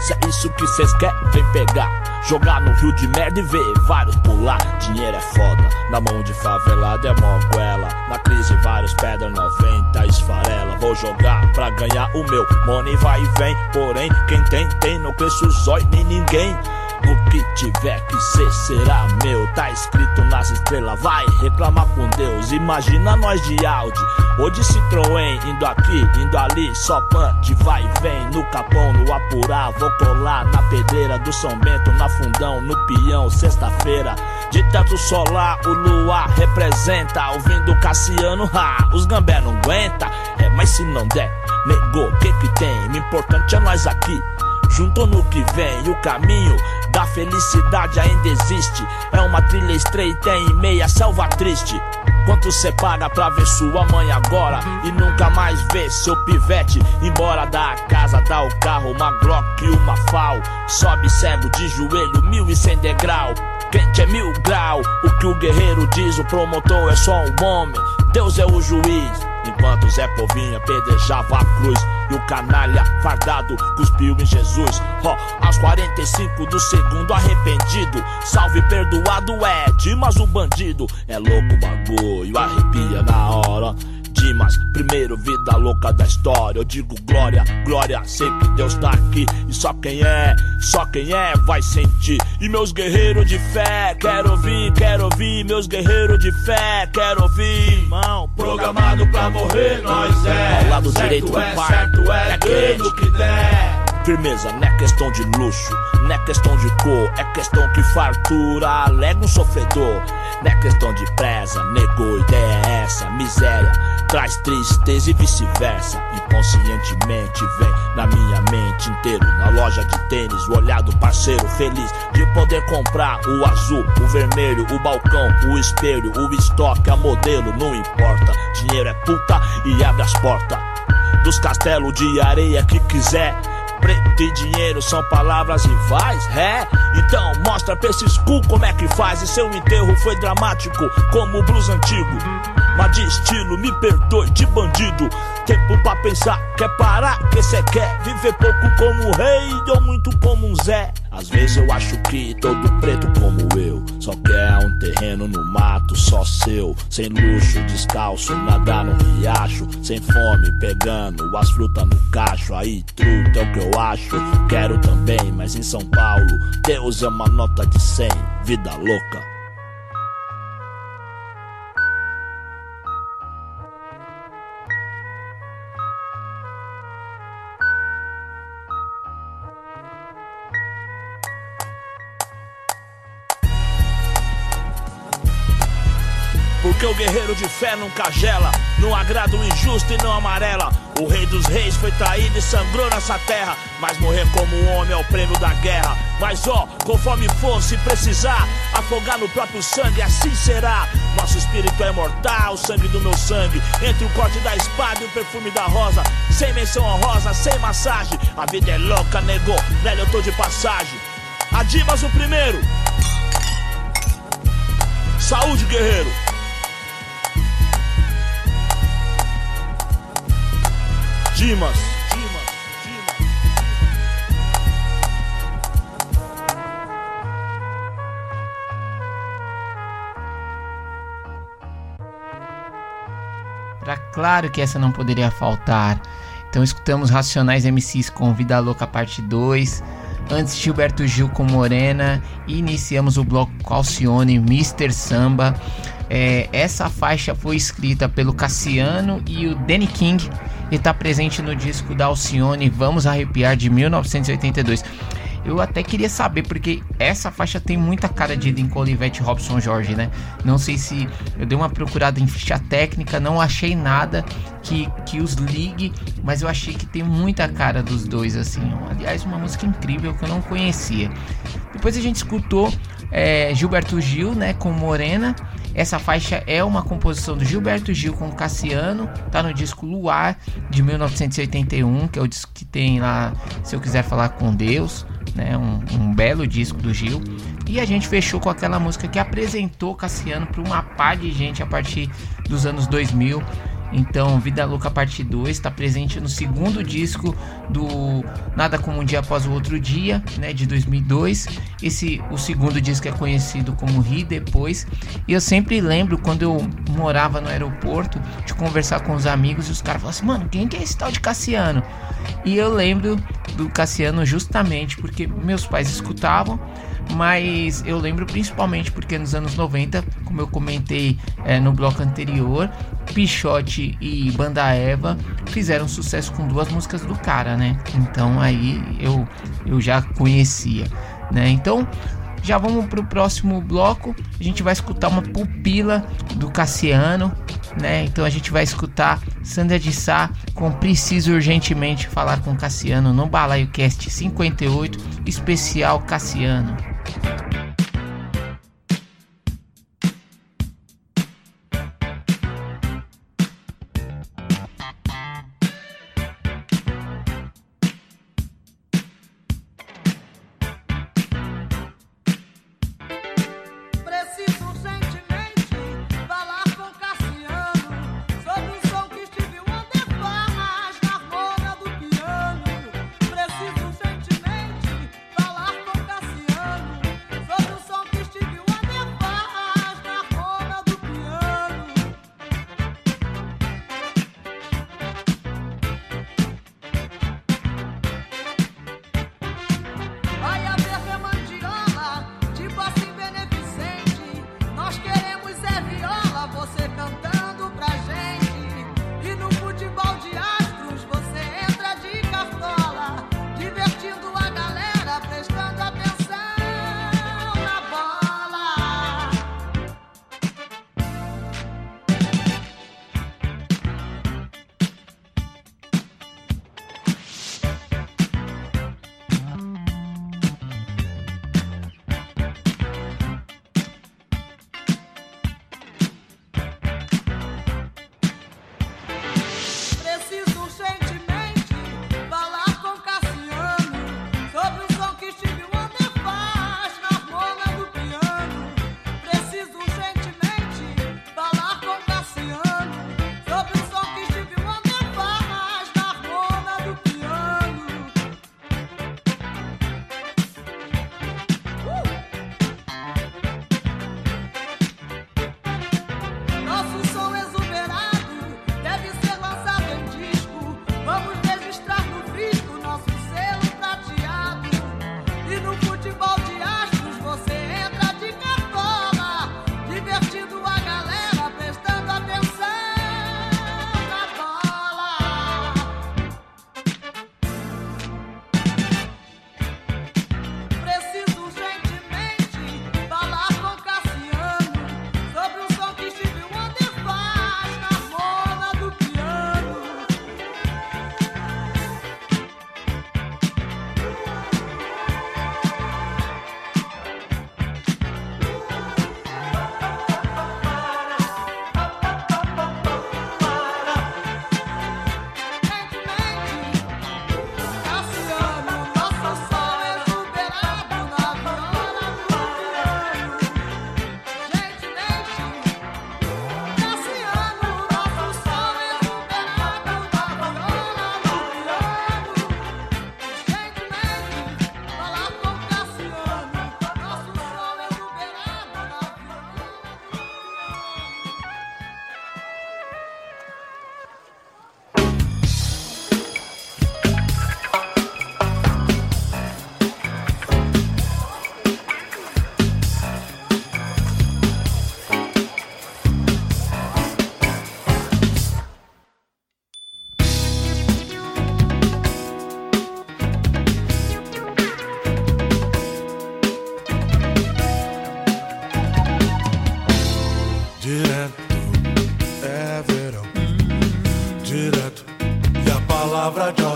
Se é isso que cês querem, vem pegar. Jogar no rio de merda e ver vários pular. Dinheiro é foda, na mão de favelado é moguela. Na crise, vários pedra 90 esfarela. Vou jogar pra ganhar o meu. Money vai e vem, porém, quem tem, tem. Não cresce o zóio nem ninguém. O que tiver que ser será meu. Tá escrito nas estrelas, vai reclamar com Deus. Imagina nós de Audi ou de Citroën, indo aqui, indo ali, só punch, vai e vem. No capão, no apurá, vou colar na pedreira do São Bento, na fundão, no peão, sexta-feira. De teto solar, o luar representa. Ouvindo Cassiano, ha, os gambé não aguenta. É, mas se não der, negou, que que tem? O importante é nós aqui. Junto no que vem, o caminho da felicidade ainda existe. É uma trilha estreita em meia selva triste. Quanto cê paga pra ver sua mãe agora e nunca mais ver seu pivete embora da casa, dá o carro, uma Glock e uma FAL. Sobe cego de joelho, mil e cem degrau. Quente é mil grau, o que o guerreiro diz, o promotor é só um homem, Deus é o juiz. Enquanto Zé Povinho apedrejava a cruz E o canalha fardado cuspiu em Jesus. Ó, aos 45 do segundo arrependido Salve perdoado é Dimas o bandido. É louco o bagulho, arrepia na hora Dimas, primeiro vida louca da história. Eu digo glória, glória, sei que Deus tá aqui. E só quem é, só quem é vai sentir. E meus guerreiros de fé, quero ouvir, quero ouvir. Meus guerreiros de fé, quero ouvir. Irmão, Programado pra morrer, nós é. Ao lado certo direito do é, pai. certo é, É que der. Firmeza, não é questão de luxo, não é questão de cor, é questão que fartura alega um sofredor. Não é questão de presa, negou, ideia é essa, miséria traz tristeza e vice-versa. Inconscientemente vem na minha mente inteiro, na loja de tênis, o olhar do parceiro feliz de poder comprar o azul, o vermelho, o balcão, o espelho, o estoque, a modelo, não importa. Dinheiro é puta e abre as portas dos castelos de areia que quiser. Preto e dinheiro são palavras rivais, é? Então mostra pra esses cu como é que faz. E seu enterro foi dramático, como o blues antigo. Mas de estilo, me perdoe, de bandido. Tempo pra pensar, quer parar, que cê quer viver pouco como um rei ou muito como um Zé. Às vezes eu acho que todo preto como eu só quer um terreno no mato só seu, sem luxo, descalço, nadar no riacho, sem fome, pegando as frutas no cacho. Aí, truta é o que eu acho, quero também, mas em São Paulo, Deus é uma nota de 100, vida louca. Guerreiro de fé nunca gela, não agrada o injusto e não amarela. O rei dos reis foi traído e sangrou nessa terra. Mas morrer como homem é o prêmio da guerra. Mas ó, conforme for, se precisar, afogar no próprio sangue, assim será. Nosso espírito é mortal, o sangue do meu sangue. Entre o corte da espada e o perfume da rosa. Sem menção honrosa, sem massagem. A vida é louca, negou, velho, eu tô de passagem. Adimas o primeiro. Saúde, guerreiro. Dimas. Dimas. Claro que essa não poderia faltar. Então escutamos Racionais MCs com Vida Louca Parte 2. Antes Gilberto Gil com Morena. E iniciamos o bloco com Alcione, Mr. Samba. É, essa faixa foi escrita pelo Cassiano e o Danny King e está presente no disco da Alcione Vamos Arrepiar de 1982. Eu até queria saber, porque essa faixa tem muita cara de Lincoln Ivete Robson Jorge, né? Não sei se eu dei uma procurada em ficha técnica, não achei nada que, que os ligue, mas eu achei que tem muita cara dos dois, assim. Aliás, uma música incrível que eu não conhecia. Depois a gente escutou é, Gilberto Gil, né, com Morena. Essa faixa é uma composição do Gilberto Gil com Cassiano, tá no disco Luar de 1981, que é o disco que tem lá Se Eu Quiser Falar com Deus, né, um, um belo disco do Gil. E a gente fechou com aquela música que apresentou Cassiano para uma pá de gente a partir dos anos 2000. Então, Vida Louca Parte 2 está presente no segundo disco do Nada Como Um Dia Após o Outro Dia, né, de 2002. Esse, o segundo disco é conhecido como Ri Depois. E eu sempre lembro quando eu morava no aeroporto de conversar com os amigos e os caras falavam assim: Mano, quem que é esse tal de Cassiano? E eu lembro do Cassiano justamente porque meus pais escutavam mas eu lembro principalmente porque nos anos 90, como eu comentei é, no bloco anterior, Pichote e Banda Eva fizeram sucesso com duas músicas do cara, né? Então aí eu, eu já conhecia, né? Então já vamos pro próximo bloco. A gente vai escutar uma pupila do Cassiano, né? Então a gente vai escutar Sandra de Sá com Preciso Urgentemente Falar com Cassiano no Balaio Cast 58, especial Cassiano.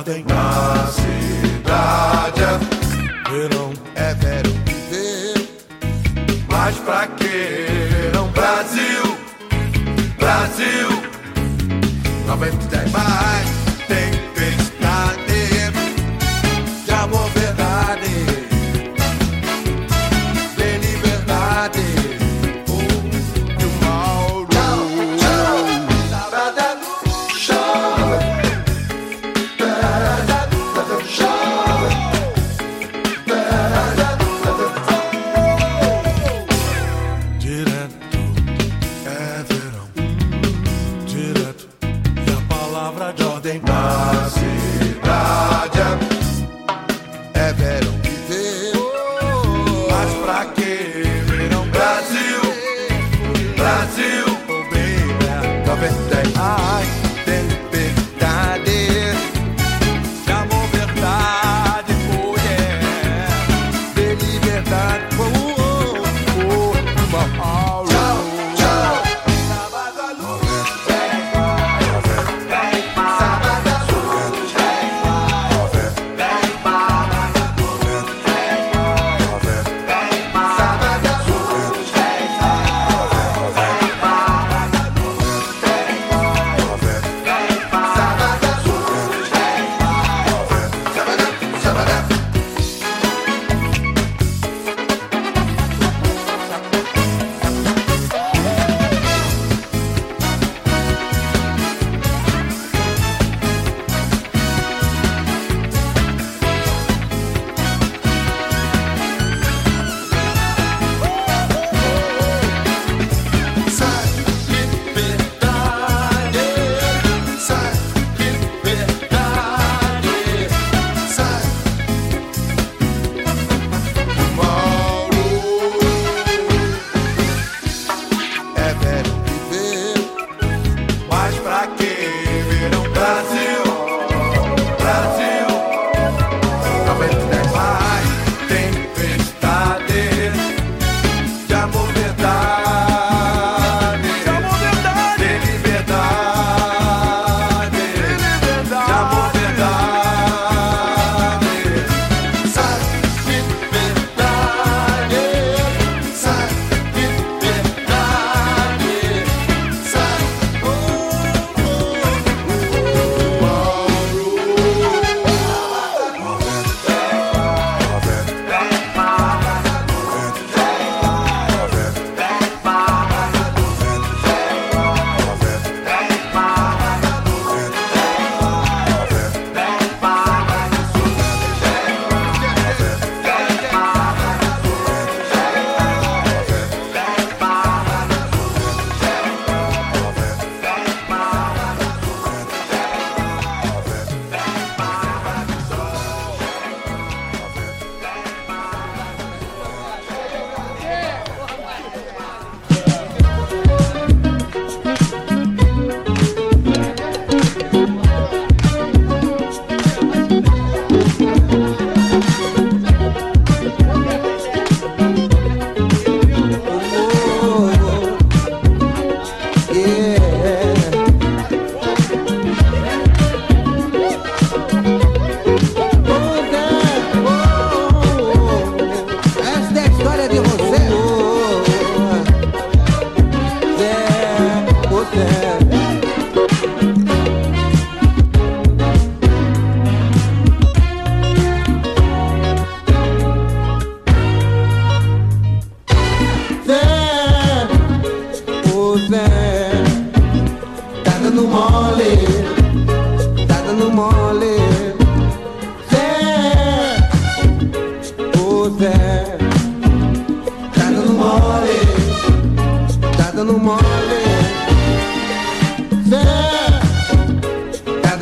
nothing.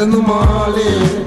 Zé, tá dando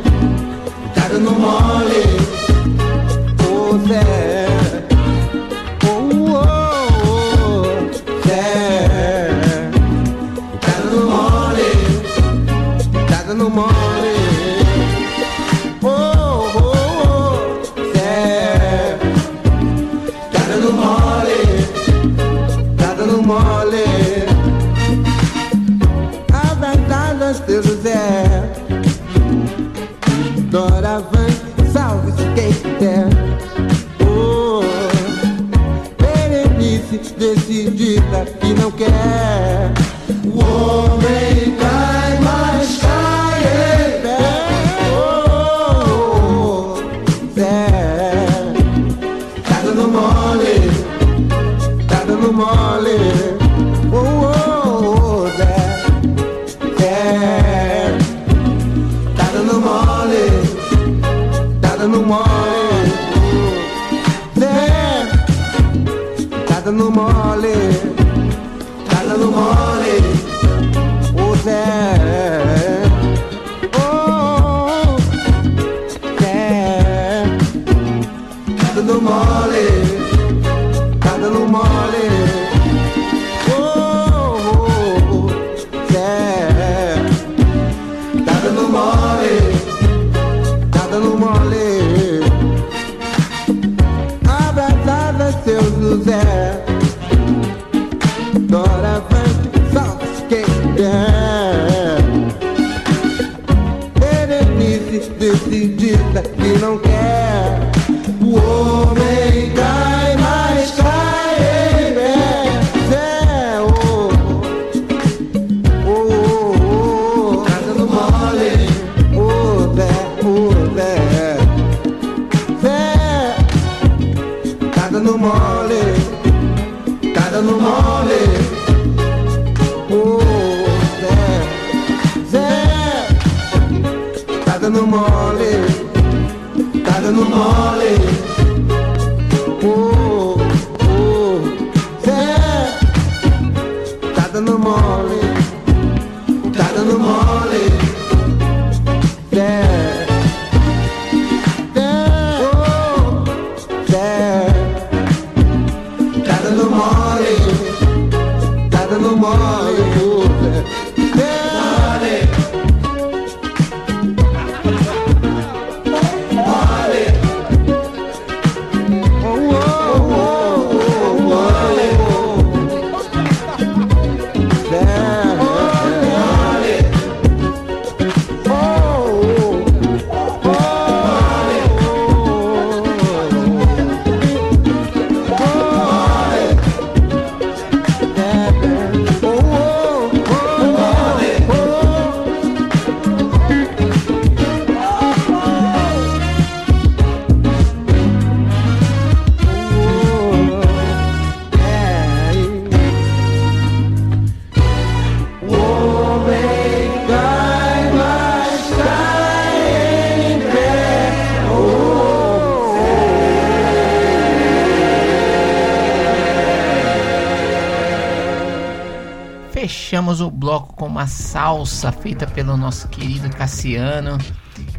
Fechamos o bloco com uma salsa feita pelo nosso querido Cassiano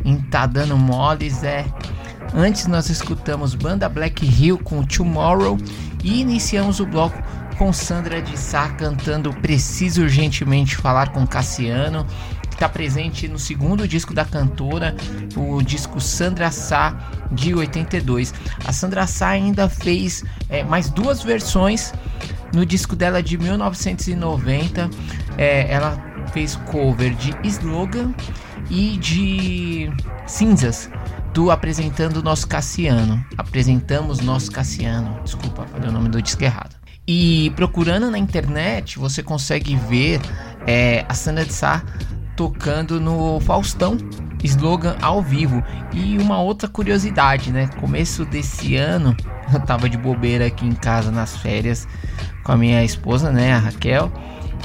em Tá Dando Mole, Zé. Antes nós escutamos banda Black Hill com Tomorrow e iniciamos o bloco com Sandra de Sá cantando Preciso Urgentemente Falar com Cassiano, que está presente no segundo disco da cantora, o disco Sandra Sá de 82. A Sandra Sá ainda fez é, mais duas versões no disco dela de 1990. É, ela fez cover de Slogan e de Cinzas do Apresentando Nosso Cassiano. Apresentamos Nosso Cassiano. Desculpa, falei o nome do disco errado. E procurando na internet, você consegue ver é, a Sandra de Sá tocando no Faustão slogan ao vivo. E uma outra curiosidade, né? Começo desse ano, eu tava de bobeira aqui em casa nas férias com a minha esposa, né, a Raquel.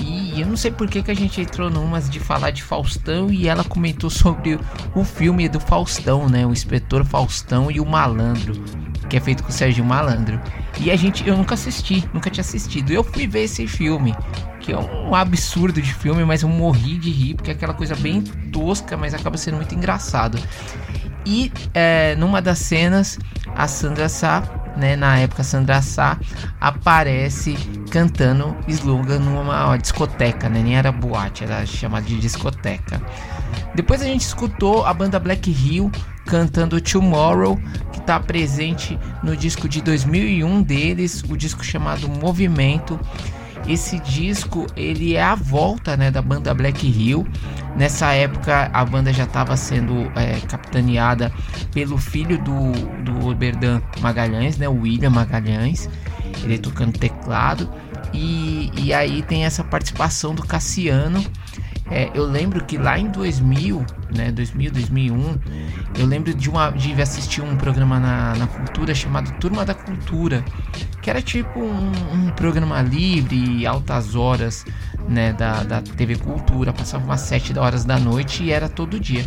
E eu não sei por que, que a gente entrou numas de falar de Faustão e ela comentou sobre o filme do Faustão, né? O Inspetor Faustão e o Malandro, que é feito com o Sérgio Malandro. E a gente, eu nunca assisti, nunca tinha assistido. Eu fui ver esse filme, que é um absurdo de filme, mas eu morri de rir, porque é aquela coisa bem tosca, mas acaba sendo muito engraçado. E é, numa das cenas, a Sandra Sá, né, na época Sandra Sá, aparece cantando slogan numa discoteca, né? Nem era boate, era chamada de discoteca. Depois a gente escutou a banda Black Hill cantando Tomorrow, que está presente no disco de 2001 deles, o disco chamado Movimento. Esse disco ele é a volta né, da banda Black Hill. Nessa época a banda já estava sendo é, capitaneada pelo filho do, do Oberdan Magalhães, né, o William Magalhães. ele tocando teclado. E, e aí tem essa participação do Cassiano. É, eu lembro que lá em 2000, né, 2000, 2001, eu lembro de, uma, de assistir um programa na, na Cultura chamado Turma da Cultura, que era tipo um, um programa livre, altas horas, né, da, da TV Cultura, passava umas 7 horas da noite e era todo dia.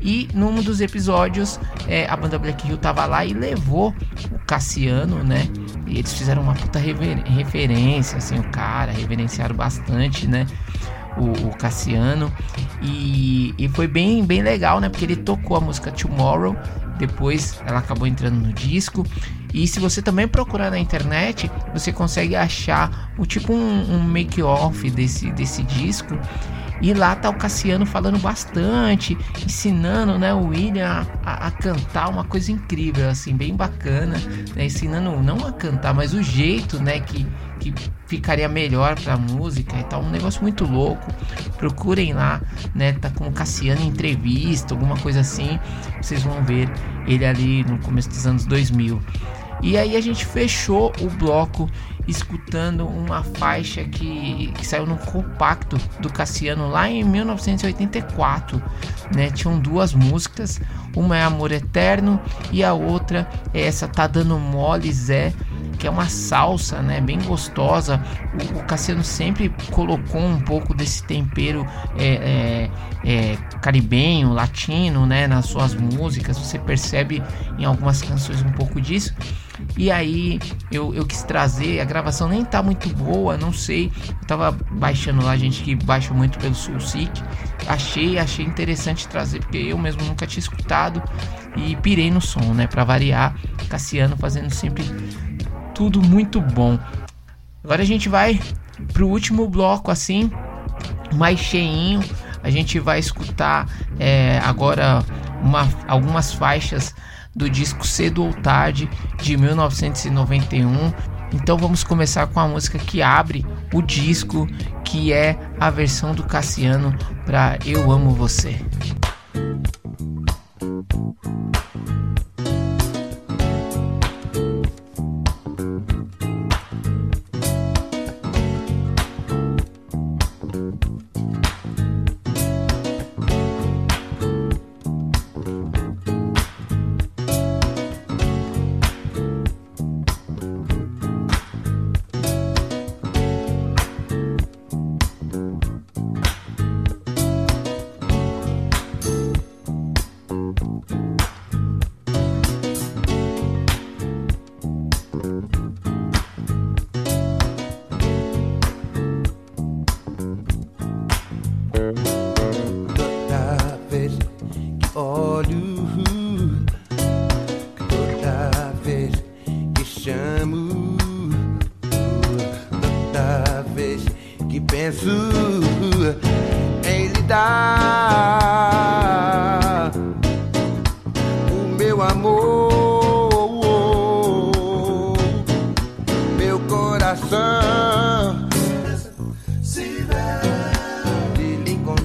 E num dos episódios, é, a banda Black Hill tava lá e levou o Cassiano, né, e eles fizeram uma puta rever- referência, assim, o cara, reverenciaram bastante, né, o, o Cassiano e, e foi bem, bem legal, né? Porque ele tocou a música Tomorrow, depois ela acabou entrando no disco. E se você também procurar na internet, você consegue achar o tipo um, um make-off desse, desse disco. E lá tá o Cassiano falando bastante, ensinando né, o William a, a- cantar uma coisa incrível, assim, bem bacana. né, ensinando não a cantar, mas o jeito né, que, que ficaria melhor pra música e tal. Um negócio muito louco. Procurem lá, né? Tá com o Cassiano em entrevista, alguma coisa assim. Vocês vão ver ele ali no começo dos anos 2000. E aí a gente fechou o bloco escutando uma faixa que, que saiu no compacto do Cassiano lá em 1984, né? Tinham duas músicas, uma é Amor Eterno e a outra é essa Tá Dando Mole Zé, que é uma salsa, né, bem gostosa. O, o Cassiano sempre colocou um pouco desse tempero é, é, é, caribenho, latino, né, nas suas músicas. Você percebe em algumas canções um pouco disso. E aí eu, eu quis trazer, a gravação nem tá muito boa, não sei. Eu tava baixando lá, gente que baixa muito pelo Soulseek. Achei, achei interessante trazer, porque eu mesmo nunca tinha escutado e pirei no som, né? Pra variar, Cassiano fazendo sempre tudo muito bom. Agora a gente vai pro último bloco assim, mais cheinho. A gente vai escutar é, agora uma, algumas faixas do disco Cedo ou Tarde de 1991. Então vamos começar com a música que abre o disco, que é a versão do Cassiano para Eu Amo Você.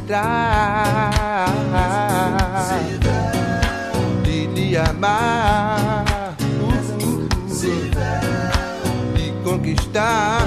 Encontrar, de lhe amar, de conquistar.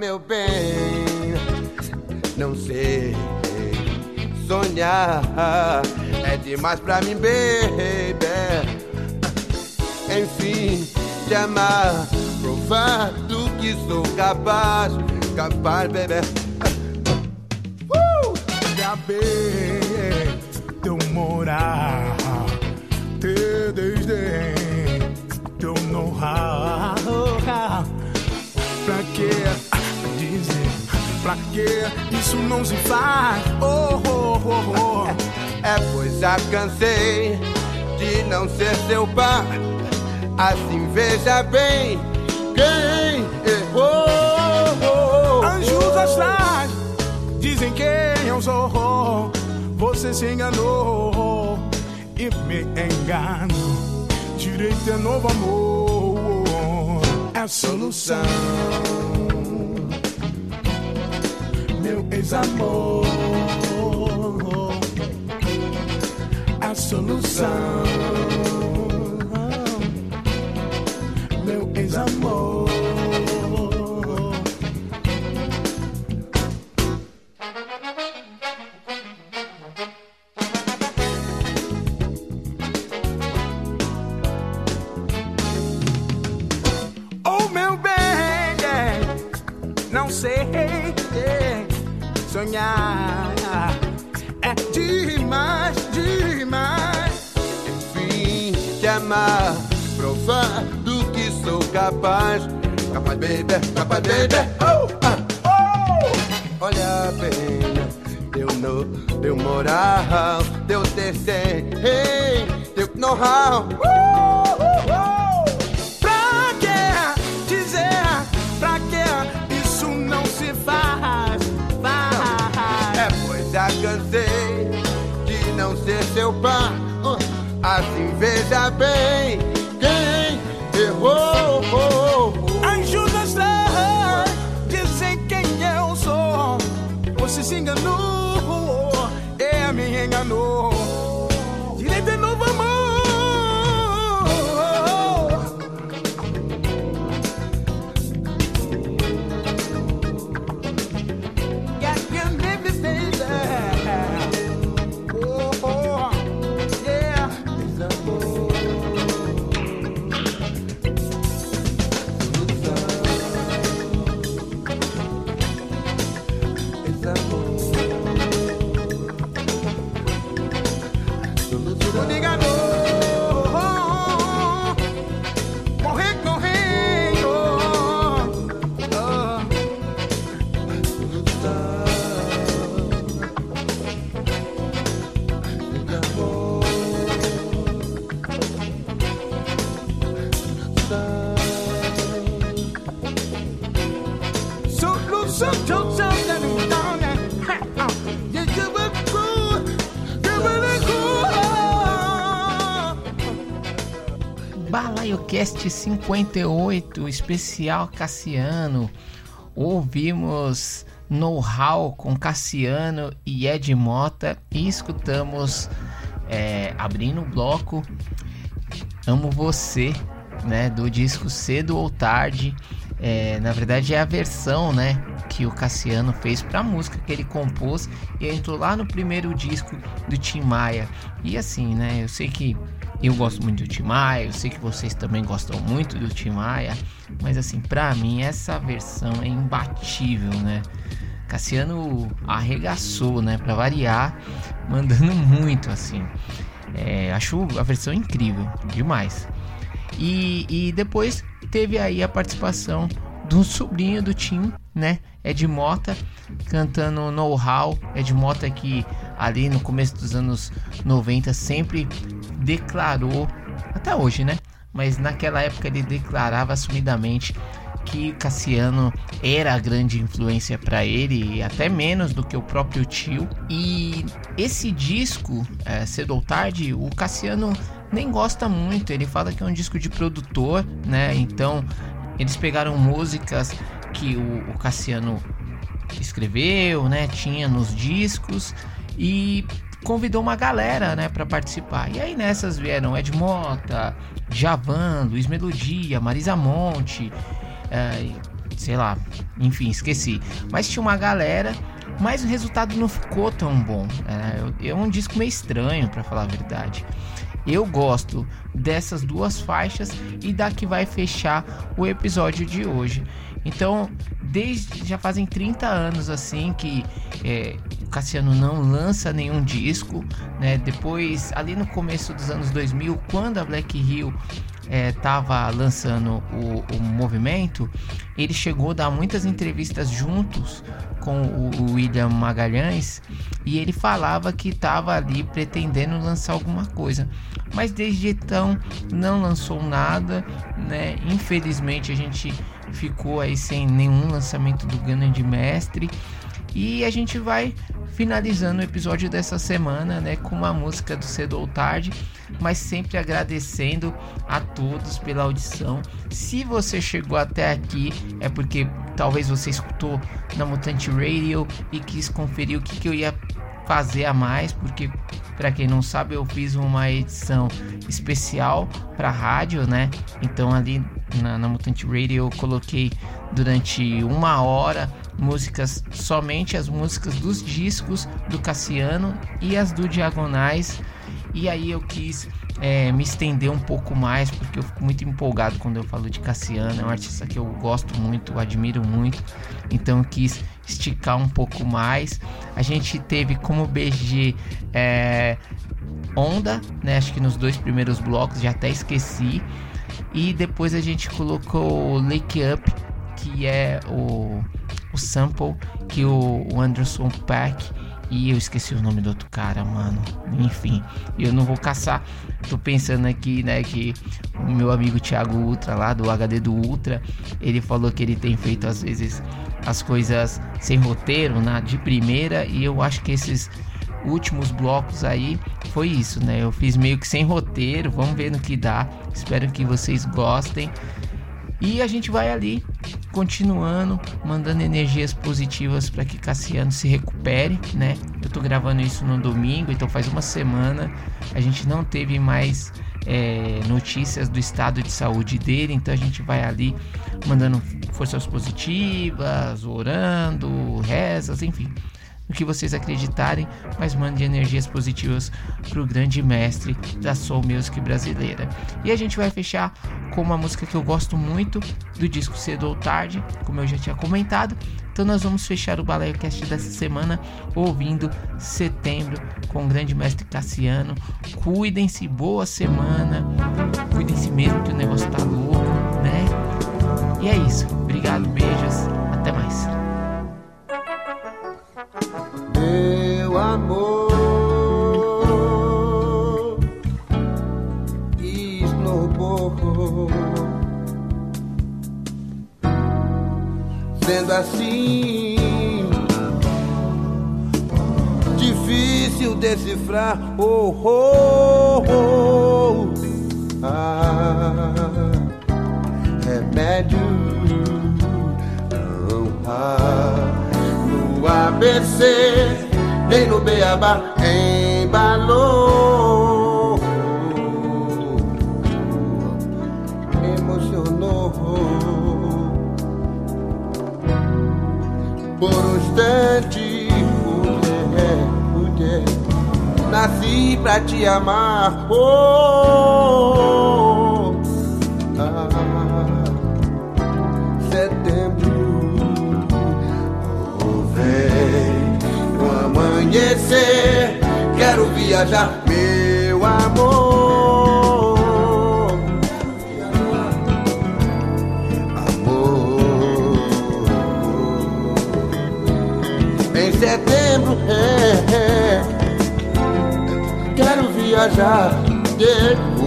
Meu bem, não sei sonhar é demais pra mim, baby. Enfim, te amar, provar do que sou capaz, capaz, baby. Uh! Saber teu morar, Pra que isso não se faz? Oh, oh, oh, oh. É, pois já cansei de não ser seu par. Assim veja bem quem errou. Anjos astrais dizem quem eu sou. Você se enganou e me engano. Direito é novo amor, é solução. Meu ex-amor, a solução. Sou capaz. Baby, capaz, baby. Oh, ah, oh. Olha bem, teu no, teu moral, teu desenho, teu know-how. BalaioCast 58, especial Cassiano. Ouvimos Know-How com Cassiano e Ed Mota e escutamos, é, abrindo o bloco, Amo Você, né, do disco Cedo ou Tarde. É, na verdade é a versão, né, que o Cassiano fez para a música que ele compôs e entrou lá no primeiro disco do Tim Maia. E assim, né, eu sei que eu gosto muito do Tim Maia, eu sei que vocês também gostam muito do Tim Maia, mas assim, pra mim essa versão é imbatível, né? Cassiano arregaçou, né? Pra variar, mandando muito assim. É, acho a versão incrível, demais. E, e depois teve aí a participação do sobrinho do Tim, né? Ed Mota, cantando Know How. Ed Mota que ali no começo dos anos 90 sempre declarou, até hoje, né? Mas naquela época ele declarava assumidamente que Cassiano era a grande influência para ele, até menos do que o próprio tio. E esse disco, é, cedo ou tarde, o Cassiano nem gosta muito. Ele fala que é um disco de produtor, né? Então eles pegaram músicas que o, o Cassiano escreveu, né? Tinha nos discos e convidou uma galera, né, para participar. E aí nessas vieram Ed Mota, Javan, Luiz Melodia, Marisa Monte, é, sei lá, enfim, esqueci. Mas tinha uma galera, mas o resultado não ficou tão bom. É, é um disco meio estranho, para falar a verdade. Eu gosto dessas duas faixas e da que vai fechar o episódio de hoje. Então, desde já fazem 30 anos assim que é, Cassiano não lança nenhum disco, né? Depois, ali no começo dos anos 2000, quando a Black Hill estava lançando o, o movimento, ele chegou a dar muitas entrevistas juntos com o, William Magalhães e ele falava que estava ali pretendendo lançar alguma coisa, mas desde então não lançou nada, né? Infelizmente a gente ficou aí sem nenhum lançamento do Grande Mestre. E a gente vai finalizando o episódio dessa semana, né, com uma música do Cedo ou Tarde, mas sempre agradecendo a todos pela audição. Se você chegou até aqui, é porque talvez você escutou na Mutante Radio e quis conferir o que, que eu ia fazer a mais, porque para quem não sabe, eu fiz uma edição especial para rádio, né? Então ali na, na Mutante Radio eu coloquei durante uma hora músicas somente as músicas dos discos do Cassiano e as do Diagonais. E aí eu quis é, me estender um pouco mais, porque eu fico muito empolgado quando eu falo de Cassiano. É um artista que eu gosto muito, admiro muito. Então eu quis esticar um pouco mais. A gente teve como BG é, Onda, né? Acho que nos dois primeiros blocos, já até esqueci. E depois a gente colocou Lake Up, que é o, o sample que o, o Anderson Pack e eu esqueci o nome do outro cara, mano. Enfim, eu não vou caçar. Tô pensando aqui, né, que o meu amigo Thiago Ultra lá do HD do Ultra, ele falou que ele tem feito às vezes as coisas sem roteiro, na de primeira, e eu acho que esses últimos blocos aí foi isso, né? Eu fiz meio que sem roteiro, vamos ver no que dá. Espero que vocês gostem. E a gente vai ali continuando, mandando energias positivas para que Cassiano se recupere, né? Eu tô gravando isso no domingo, então faz uma semana a gente não teve mais é, notícias do estado de saúde dele, então a gente vai ali mandando forças positivas, orando, rezas, enfim no que vocês acreditarem, mas mande energias positivas para o grande mestre da Soul Music brasileira. E a gente vai fechar com uma música que eu gosto muito do disco Cedo ou Tarde, como eu já tinha comentado. Então nós vamos fechar o Balaio Cast dessa semana ouvindo Setembro com o grande mestre Cassiano. Cuidem-se, boa semana. Cuidem-se mesmo que o negócio tá louco, né? E é isso. Obrigado, beijos. Até mais. Meu amor esnobou. Sendo assim, difícil decifrar. Oh, oh, oh. Ah, remédio não há ABC, nem no Beabá embalou, emocionou. Por um instante, mulher, mulher, nasci pra te amar. Oh, ah, conhecer, quero viajar, meu amor. Amor. Em setembro, é, é, quero viajar. Yeah.